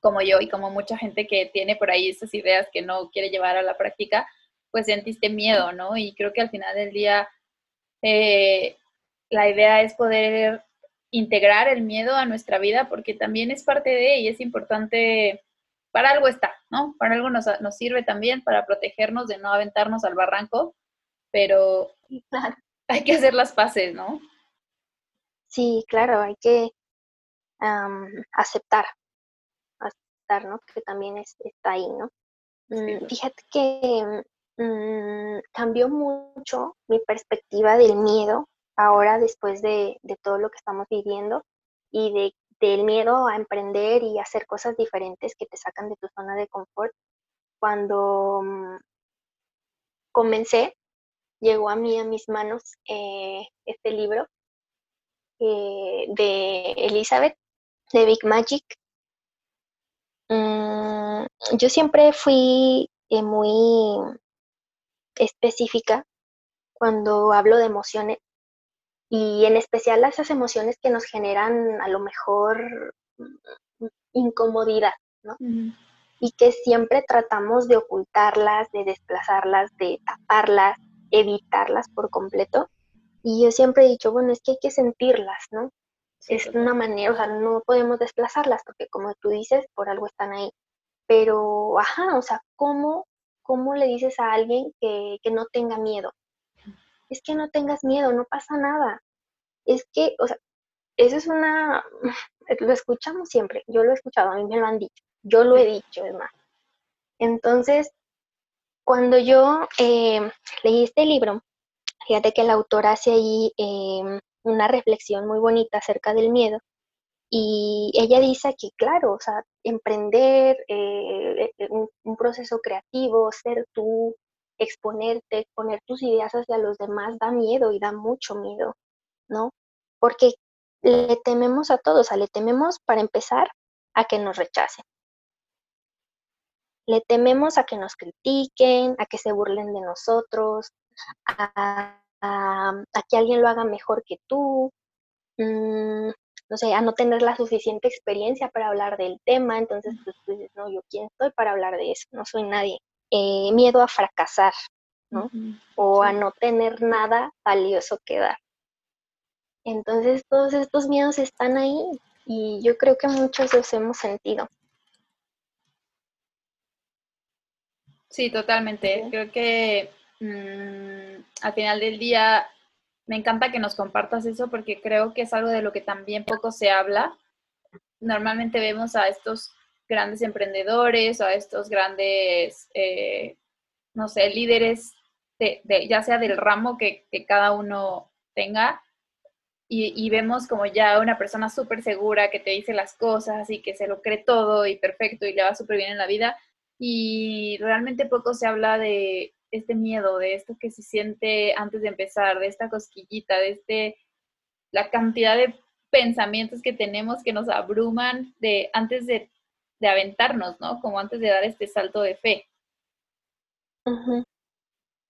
como yo y como mucha gente que tiene por ahí estas ideas que no quiere llevar a la práctica, pues sentiste miedo, ¿no? Y creo que al final del día eh, la idea es poder integrar el miedo a nuestra vida porque también es parte de y es importante, para algo está, ¿no? Para algo nos, nos sirve también para protegernos de no aventarnos al barranco, pero hay que hacer las paces, ¿no? Sí, claro, hay que aceptar, aceptar, ¿no? Que también está ahí, ¿no? Mm, fíjate que mm, cambió mucho mi perspectiva del miedo ahora después de, todo lo que estamos viviendo y de, del miedo a emprender y hacer cosas diferentes que te sacan de tu zona de confort. Cuando mm, comencé, llegó a mí, a mis manos, eh, este libro eh, de Elizabeth, de Big Magic. Mm, yo siempre fui eh, muy específica cuando hablo de emociones y en especial esas emociones que nos generan a lo mejor mm, incomodidad, ¿no? Y que siempre tratamos de ocultarlas, de desplazarlas, de taparlas, evitarlas por completo. Y yo siempre he dicho, bueno, es que hay que sentirlas, ¿no? Es una manera, o sea, no podemos desplazarlas porque como tú dices, por algo están ahí. Pero, ajá, o sea, ¿cómo, cómo le dices a alguien que, que no tenga miedo? Es que no tengas miedo, no pasa nada. Es que, o sea, eso es una, lo escuchamos siempre, yo lo he escuchado, a mí me lo han dicho, yo lo he dicho, es más. Entonces, cuando yo eh, leí este libro, fíjate que el autor hace ahí em, una reflexión muy bonita acerca del miedo y ella dice que, claro, o sea, emprender eh, eh, un, proceso creativo, ser tú, exponerte, poner tus ideas hacia los demás da miedo y da mucho miedo, ¿no? Porque le tememos a todos, o sea, le tememos para empezar a que nos rechacen. Le tememos a que nos critiquen, a que se burlen de nosotros, a, que alguien lo haga mejor que tú, mm, no sé, a no tener la suficiente experiencia para hablar del tema, entonces pues, tú dices, no, yo quién soy para hablar de eso, no soy nadie. Eh, miedo a fracasar, ¿no? O a no tener nada valioso que dar. Entonces todos estos miedos están ahí y yo creo que muchos los hemos sentido. Sí, totalmente. Creo que mm, al final del día me encanta que nos compartas eso porque creo que es algo de lo que también poco se habla. Normalmente vemos a estos grandes emprendedores o a estos grandes, eh, no sé, líderes, de, ya sea del ramo que, cada uno tenga, y, y, vemos como ya una persona súper segura que te dice las cosas y que se lo cree todo y perfecto y le va súper bien en la vida, y realmente poco se habla de este miedo, de esto que se siente antes de empezar, de esta cosquillita, de este, la cantidad de pensamientos que tenemos que nos abruman de antes de, aventarnos, ¿no? Como antes de dar este salto de fe.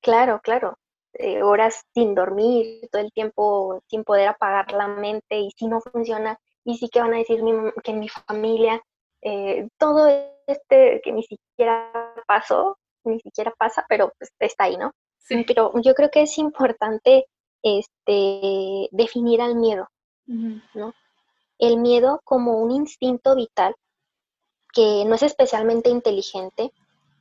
Claro, claro. Eh, horas sin dormir, todo el tiempo sin poder apagar la mente y si no funciona, y sí que van a decir que en mi familia eh, todo este que ni siquiera pasó, ni siquiera pasa, pero pues, está ahí, ¿no? Sí. Pero yo creo que es importante este, definir al miedo, ¿no? El miedo como un instinto vital que no es especialmente inteligente,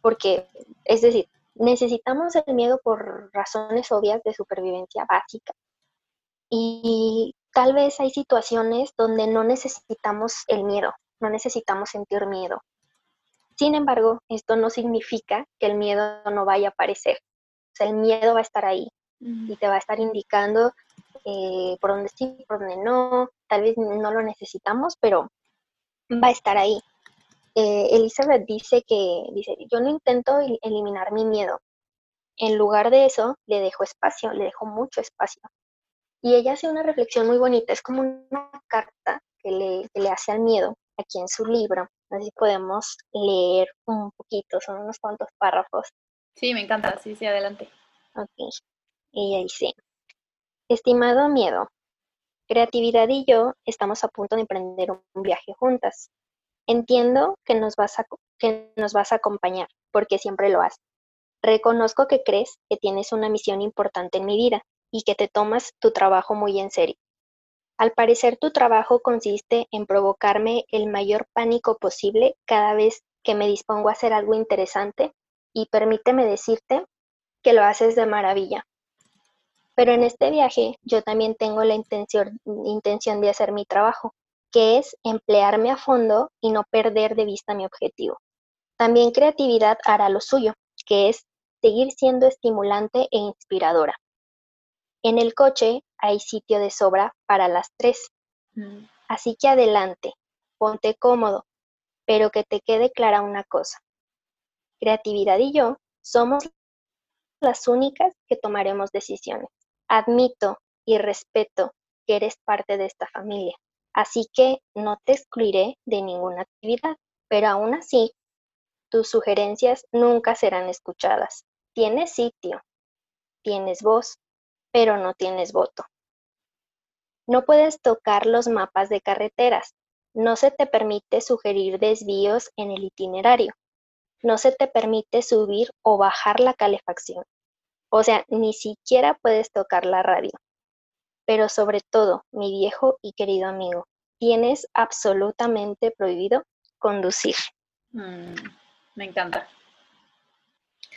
porque, es decir, necesitamos el miedo por razones obvias de supervivencia básica. Y tal vez hay situaciones donde no necesitamos el miedo, no necesitamos sentir miedo. Sin embargo, esto no significa que el miedo no vaya a aparecer. O sea, el miedo va a estar ahí y te va a estar indicando eh, por dónde sí, por dónde no. Tal vez no lo necesitamos, pero va a estar ahí. Eh, Elizabeth dice que, dice, yo no intento eliminar mi miedo. En lugar de eso, le dejo espacio, le dejo mucho espacio. Y ella hace una reflexión muy bonita, es como una carta que le, que le hace al miedo aquí en su libro. Así podemos leer un poquito, son unos cuantos párrafos. Sí, me encanta, sí, sí, adelante. Ok. Ella dice, estimado miedo, creatividad y yo estamos a punto de emprender un viaje juntas. Entiendo que nos vas a, que nos vas a acompañar, porque siempre lo haces. Reconozco que crees que tienes una misión importante en mi vida y que te tomas tu trabajo muy en serio. Al parecer tu trabajo consiste en provocarme el mayor pánico posible cada vez que me dispongo a hacer algo interesante y permíteme decirte que lo haces de maravilla. Pero en este viaje yo también tengo la intención, de hacer mi trabajo, que es emplearme a fondo y no perder de vista mi objetivo. También creatividad hará lo suyo, que es seguir siendo estimulante e inspiradora. En el coche hay sitio de sobra para las tres. Mm. Así que adelante, ponte cómodo, pero que te quede clara una cosa. Creatividad y yo somos las únicas que tomaremos decisiones. Admito y respeto que eres parte de esta familia, así que no te excluiré de ninguna actividad, pero aún así, tus sugerencias nunca serán escuchadas. Tienes sitio, tienes voz, pero no tienes voto. No puedes tocar los mapas de carreteras. No se te permite sugerir desvíos en el itinerario. No se te permite subir o bajar la calefacción. O sea, ni siquiera puedes tocar la radio. Pero sobre todo, mi viejo y querido amigo, tienes absolutamente prohibido conducir. Mm, me encanta.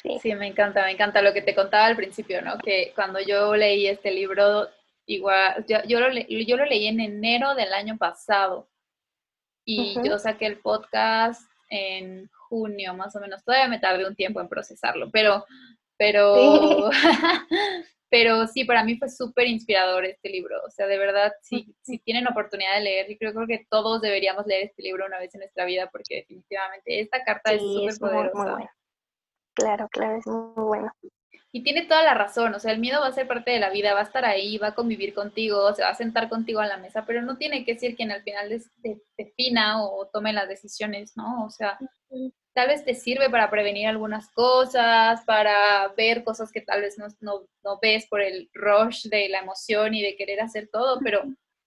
Sí. me encanta, me encanta lo que te contaba al principio, ¿no? Que cuando yo leí este libro, igual, yo, lo, yo lo leí en enero del año pasado y yo saqué el podcast en junio más o menos. Todavía me tardé un tiempo en procesarlo, pero, pero, pero sí, para mí fue súper inspirador este libro. O sea, de verdad, si, si tienen oportunidad de leer, yo creo, creo, que todos deberíamos leer este libro una vez en nuestra vida porque definitivamente esta carta es súper poderosa. Claro, claro, es muy bueno. Y tiene toda la razón, o sea, el miedo va a ser parte de la vida, va a estar ahí, va a convivir contigo, se va a sentar contigo a la mesa, pero no tiene que ser quien al final defina o tome las decisiones, ¿no? O sea, tal vez te sirve para prevenir algunas cosas, para ver cosas que tal vez no, no, ves por el rush de la emoción y de querer hacer todo, pero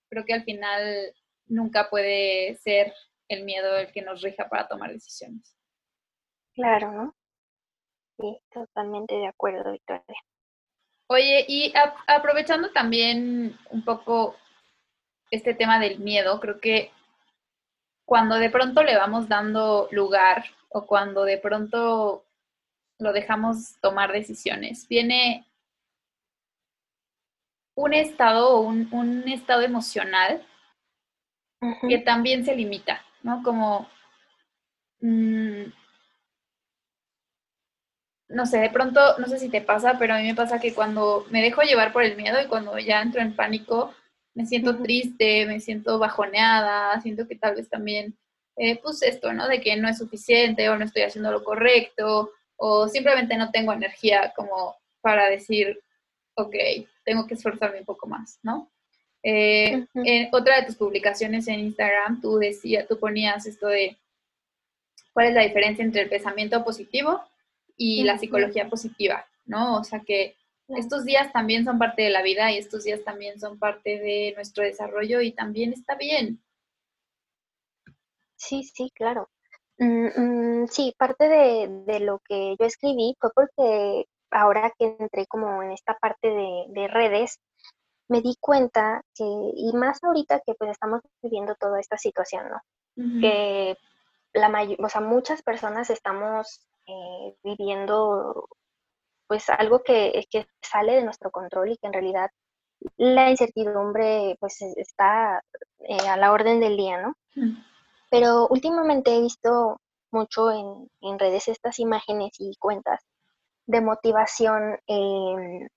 creo que al final nunca puede ser el miedo el que nos rija para tomar decisiones. Claro, ¿no? Sí, totalmente de acuerdo, Victoria. Oye, y aprovechando también un poco este tema del miedo, creo que cuando de pronto le vamos dando lugar o cuando de pronto lo dejamos tomar decisiones, viene un estado o un, estado emocional que también se limita, ¿no? Como mm, no sé, de pronto, no sé si te pasa, pero a mí me pasa que cuando me dejo llevar por el miedo y cuando ya entro en pánico, me siento triste, me siento bajoneada, siento que tal vez también, eh, pues esto, ¿no? De que no es suficiente o no estoy haciendo lo correcto o simplemente no tengo energía como para decir, ok, tengo que esforzarme un poco más, ¿no? Eh, en otra de tus publicaciones en Instagram, tú decías, tú ponías esto de cuál es la diferencia entre el pensamiento positivo y la psicología positiva, ¿no? O sea que estos días también son parte de la vida y estos días también son parte de nuestro desarrollo y también está bien. Sí, sí, claro. Mm, mm, sí, parte de, lo que yo escribí fue porque ahora que entré como en esta parte de, redes, me di cuenta que, y más ahorita que pues estamos viviendo toda esta situación, ¿no? Que la o sea, muchas personas estamos eh, viviendo pues algo que, que, sale de nuestro control y que en realidad la incertidumbre pues está eh, a la orden del día, ¿no? Mm. Pero últimamente he visto mucho en, redes estas imágenes y cuentas de motivación eh,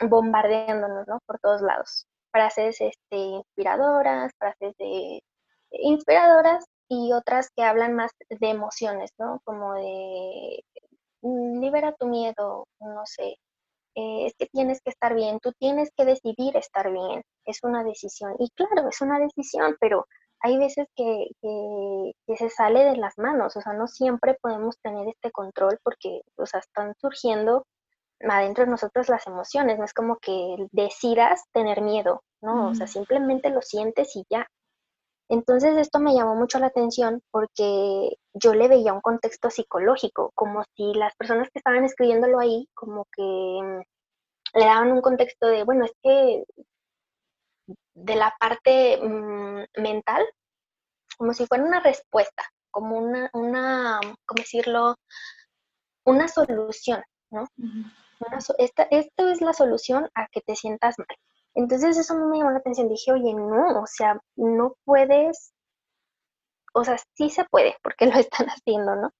bombardeándonos, ¿no? Por todos lados. Frases este, inspiradoras, frases de, inspiradoras y otras que hablan más de emociones, ¿no? Como de mm, libera tu miedo, no sé, eh, es que tienes que estar bien, tú tienes que decidir estar bien, es una decisión. Y claro, es una decisión, pero hay veces que, que, se sale de las manos, o sea, no siempre podemos tener este control porque, o sea, están surgiendo adentro de nosotros las emociones, no es como que decidas tener miedo, ¿no? O sea, simplemente lo sientes y ya. Entonces esto me llamó mucho la atención porque yo le veía un contexto psicológico, como si las personas que estaban escribiéndolo ahí, como que mm, le daban un contexto de, bueno, es que de la parte mm, mental, como si fuera una respuesta, como una, una ¿cómo decirlo? Una solución, ¿no? esta, esto es la solución a que te sientas mal. Entonces eso me llamó la atención. Dije, oye, no, o sea, no puedes, o sea, sí se puede, porque lo están haciendo, ¿no?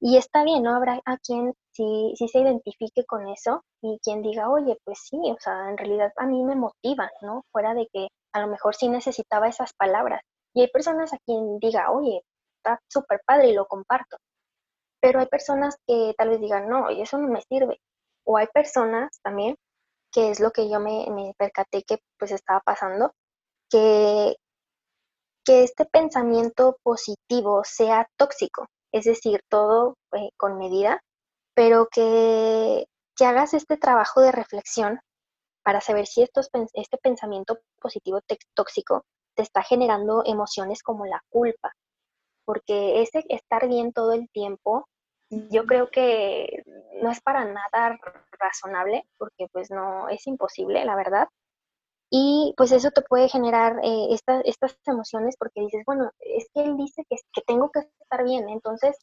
Y está bien, ¿no? Habrá a quien sí, sí se identifique con eso y quien diga, oye, pues sí, o sea, en realidad a mí me motiva, ¿no? Fuera de que a lo mejor sí necesitaba esas palabras. Y hay personas a quien diga, oye, está súper padre y lo comparto. Pero hay personas que tal vez digan, no, y eso no me sirve. O hay personas también, que es lo que yo me, percaté que pues estaba pasando, que, que este pensamiento positivo sea tóxico, es decir, todo eh, con medida, pero que, que, hagas este trabajo de reflexión para saber si estos, este pensamiento positivo tóxico te está generando emociones como la culpa, porque ese estar bien todo el tiempo yo creo que no es para nada razonable, porque pues no, es imposible, la verdad. Y pues eso te puede generar eh, estas emociones porque dices, bueno, es que él dice que, tengo que estar bien, entonces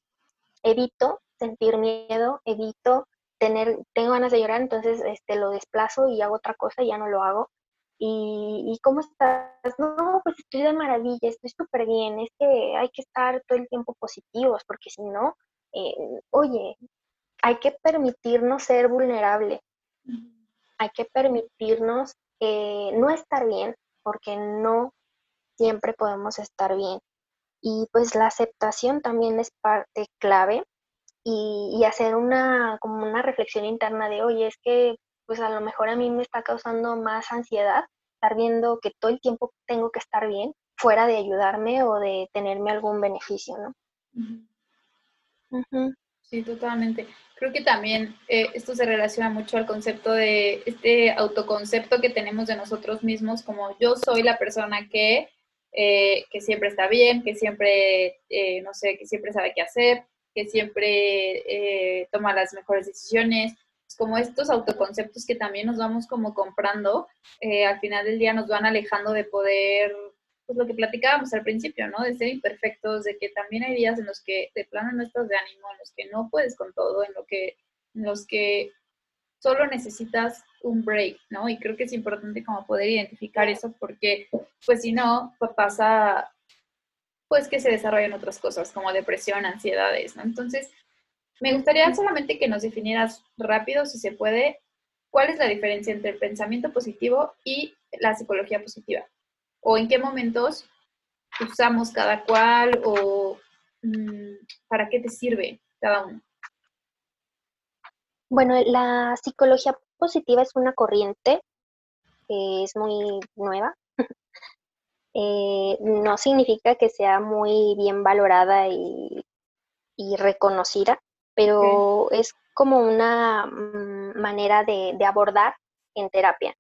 evito sentir miedo, evito tener, tengo ganas de llorar, entonces este, lo desplazo y hago otra cosa y ya no lo hago. Y, y, ¿cómo estás? No, pues estoy de maravilla, estoy súper bien, es que hay que estar todo el tiempo positivos, porque si no, eh, oye, hay que permitirnos ser vulnerable, hay que permitirnos eh, no estar bien, porque no siempre podemos estar bien. Y pues la aceptación también es parte clave y, hacer una, como una reflexión interna de, oye, es que pues a lo mejor a mí me está causando más ansiedad estar viendo que todo el tiempo tengo que estar bien, fuera de ayudarme o de tenerme algún beneficio, ¿no? Sí, totalmente. Creo que también eh, esto se relaciona mucho al concepto de este autoconcepto que tenemos de nosotros mismos, como yo soy la persona que, eh, que siempre está bien, que siempre, eh, no sé, que siempre sabe qué hacer, que siempre toma las mejores decisiones. como estos autoconceptos que también nos vamos como comprando, al final del día nos van alejando de poder pues lo que platicábamos al principio, ¿no? De ser imperfectos, de que también hay días en los que de plano no estás de ánimo, en los que no puedes con todo, en, lo que, en los que solo necesitas un break, ¿no? Y creo que es importante como poder identificar eso porque, pues si no, pasa, pues que se desarrollan otras cosas como depresión, ansiedades, ¿no? Entonces, me gustaría solamente que nos definieras rápido, si se puede, cuál es la diferencia entre el pensamiento positivo y la psicología positiva o en qué momentos usamos cada cual o mm, para qué te sirve cada uno. Bueno, la psicología positiva es una corriente que es muy nueva. Eh, no significa que sea muy bien valorada y, reconocida, pero es como una mm, manera de abordar en terapia.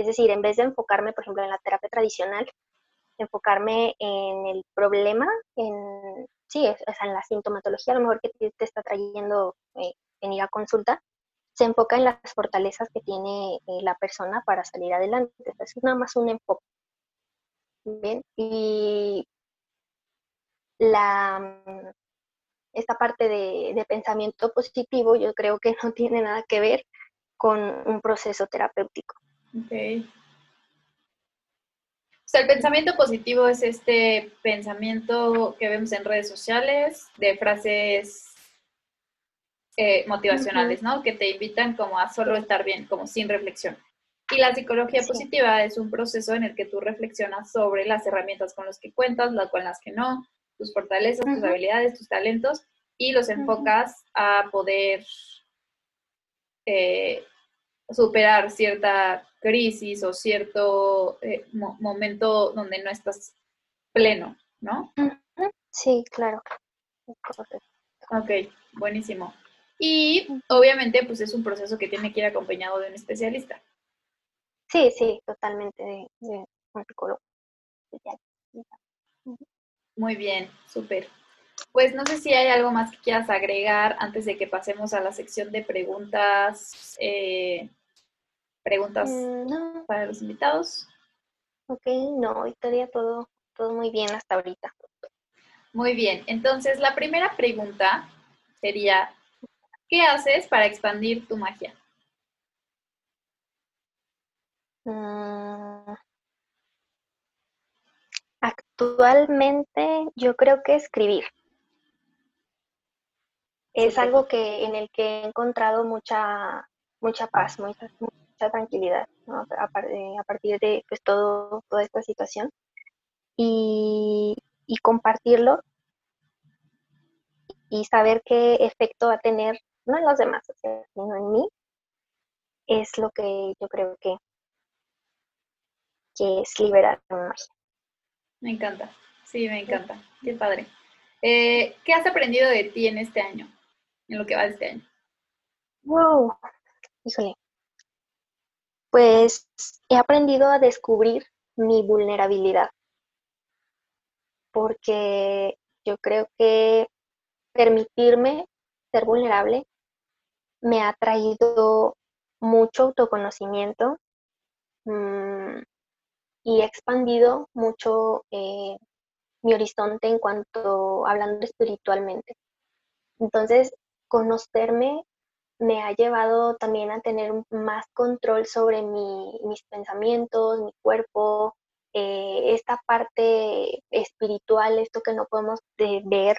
Es decir, en vez de enfocarme, por ejemplo, en la terapia tradicional, enfocarme en el problema, en, sí, en la sintomatología, a lo mejor que te, está trayendo eh, venir a consulta, se enfoca en las fortalezas que tiene eh, la persona para salir adelante. es nada más un enfoque. Bien, y la, esta parte de, pensamiento positivo yo creo que no tiene nada que ver con un proceso terapéutico. Ok. sea, el pensamiento positivo es este pensamiento que vemos en redes sociales de frases eh, motivacionales, ¿no? Que te invitan como a solo estar bien, como sin reflexión. Y la psicología positiva es un proceso en el que tú reflexionas sobre las herramientas con las que cuentas, las con las que no, tus fortalezas, tus habilidades, tus talentos, y los enfocas a poder eh, superar cierta crisis o cierto eh, momento donde no estás pleno, ¿no? Sí, claro. Ok, buenísimo. Y obviamente, pues es un proceso que tiene que ir acompañado de un especialista. Sí, sí, totalmente de, un psicólogo. Muy bien, súper. Pues no sé si hay algo más que quieras agregar antes de que pasemos a la sección de preguntas, eh, preguntas mm, para los invitados. Ok, no, estaría todo, todo muy bien hasta ahorita. Muy bien, entonces la primera pregunta sería, ¿qué haces para expandir tu magia? Mm, actualmente yo creo que escribir. Es algo que en el que he encontrado mucha mucha paz, mucha, mucha tranquilidad a, partir de pues, todo, toda esta situación. Y, compartirlo y saber qué efecto va a tener, no en los demás, sino en mí, es lo que yo creo que, que es liberar Me encanta, sí, me encanta, qué padre. Eh, ¿Qué has aprendido de ti en este año, en lo que va de este año? Wow, híjole. Pues he aprendido a descubrir mi vulnerabilidad, porque yo creo que permitirme ser vulnerable me ha traído mucho autoconocimiento mm, y he expandido mucho eh, mi horizonte en cuanto hablando espiritualmente. Entonces, conocerme me ha llevado también a tener más control sobre mis pensamientos, mi cuerpo, eh, esta parte espiritual, esto que no podemos ver,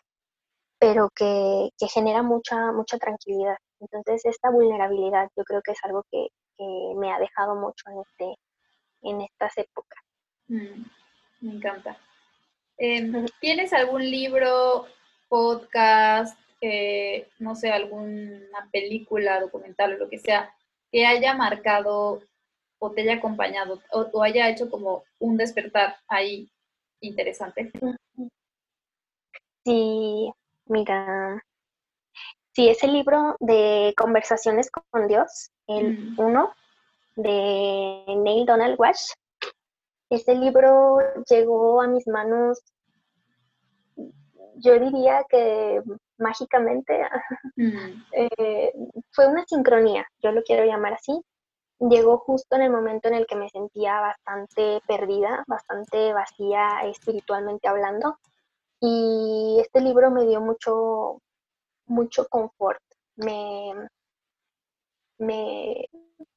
pero que, genera mucha, mucha tranquilidad. Entonces, esta vulnerabilidad yo creo que es algo que, me ha dejado mucho en, este, en estas épocas. Mm, me encanta. Em, ¿Tienes algún libro, podcast, no sé, alguna película, documental o lo que sea, que haya marcado o te haya acompañado o, haya hecho como un despertar ahí interesante? Sí, mira, sí, ese libro de Conversaciones con Dios, el mm. uno de Neil Donald Walsh, ese libro llegó a mis manos, yo diría que mágicamente. Mm. Eh, fue una sincronía, yo lo quiero llamar así. Llegó justo en el momento en el que me sentía bastante perdida, bastante vacía espiritualmente hablando. Y este libro me dio mucho, mucho confort. Me, me,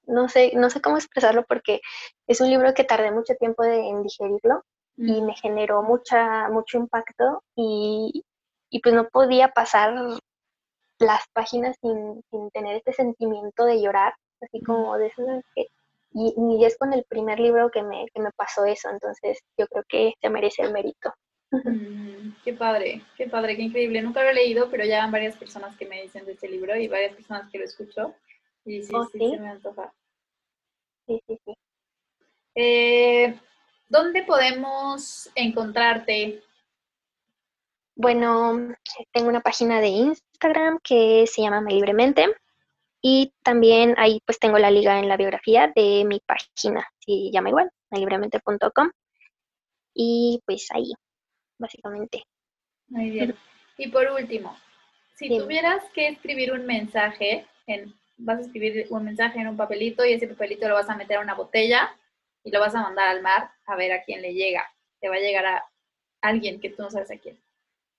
no sé, no sé cómo expresarlo porque es un libro que tardé mucho tiempo en digerirlo y mm. me generó mucha, mucho impacto y, y pues no podía pasar las páginas sin, tener este sentimiento de llorar, así como de eso que, y, y, es con el primer libro que me, que me pasó eso, entonces yo creo que se merece el mérito. Mm, qué padre, qué padre, qué increíble. Nunca lo he leído, pero ya van varias personas que me dicen de este libro y varias personas que lo escucho. Y sí, oh, sí, se me antoja. Sí, sí, sí. Eh, ¿Dónde podemos encontrarte? Bueno, tengo una página de Instagram que se llama Me Libremente y también ahí pues tengo la liga en la biografía de mi página, se llama igual, melibremente.com y pues ahí, básicamente. Muy bien. Y por último, si tuvieras que escribir un mensaje, en, vas a escribir un mensaje en un papelito y ese papelito lo vas a meter a una botella y lo vas a mandar al mar a ver a quién le llega. Te va a llegar a alguien que tú no sabes a quién.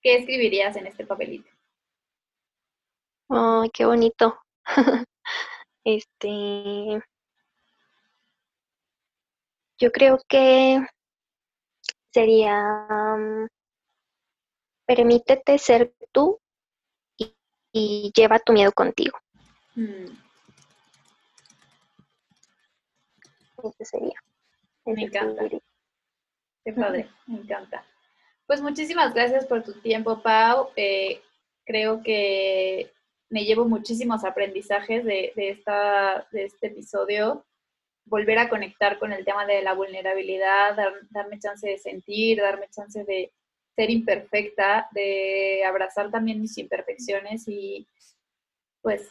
¿Qué escribirías en este papelito? Ay, qué bonito. este. Yo creo que sería, mm, permítete ser tú y, lleva tu miedo contigo. Mm. Ese sería. me encanta. Qué padre, me encanta. Pues muchísimas gracias por tu tiempo, Pau. Eh, creo que me llevo muchísimos aprendizajes de, esta, de este episodio. Volver a conectar con el tema de la vulnerabilidad, darme chance de sentir, darme chance de ser imperfecta, de abrazar también mis imperfecciones y pues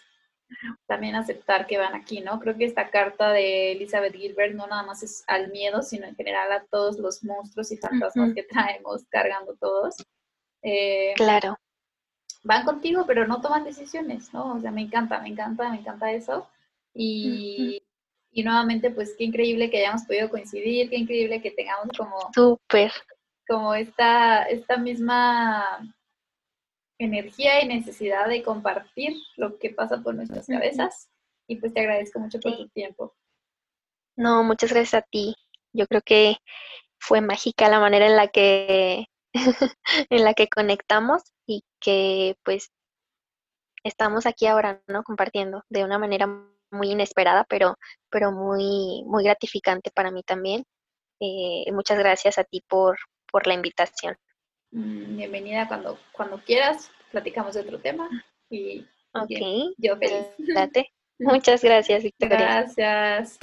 también aceptar que van aquí, ¿no? Creo que esta carta de Elizabeth Gilbert no nada más es al miedo, sino en general a todos los monstruos y fantasmas que traemos cargando todos. Eh, claro van contigo, pero no toman decisiones, ¿no? O sea, me encanta, me encanta, me encanta eso. Y, nuevamente, pues qué increíble que hayamos podido coincidir, qué increíble que tengamos como... Súper. Como esta, esta misma energía y necesidad de compartir lo que pasa por nuestras cabezas. Y pues te agradezco mucho por tu tiempo. No, muchas gracias a ti. Yo creo que fue mágica la manera en la que en la que conectamos y que pues estamos aquí ahora, ¿no? Compartiendo de una manera muy inesperada, pero, pero muy, muy gratificante para mí también. Eh, muchas gracias a ti por, por la invitación. Mm, bienvenida cuando, cuando quieras, platicamos de otro tema y okay. yo feliz. Muchas gracias, Victoria. Gracias.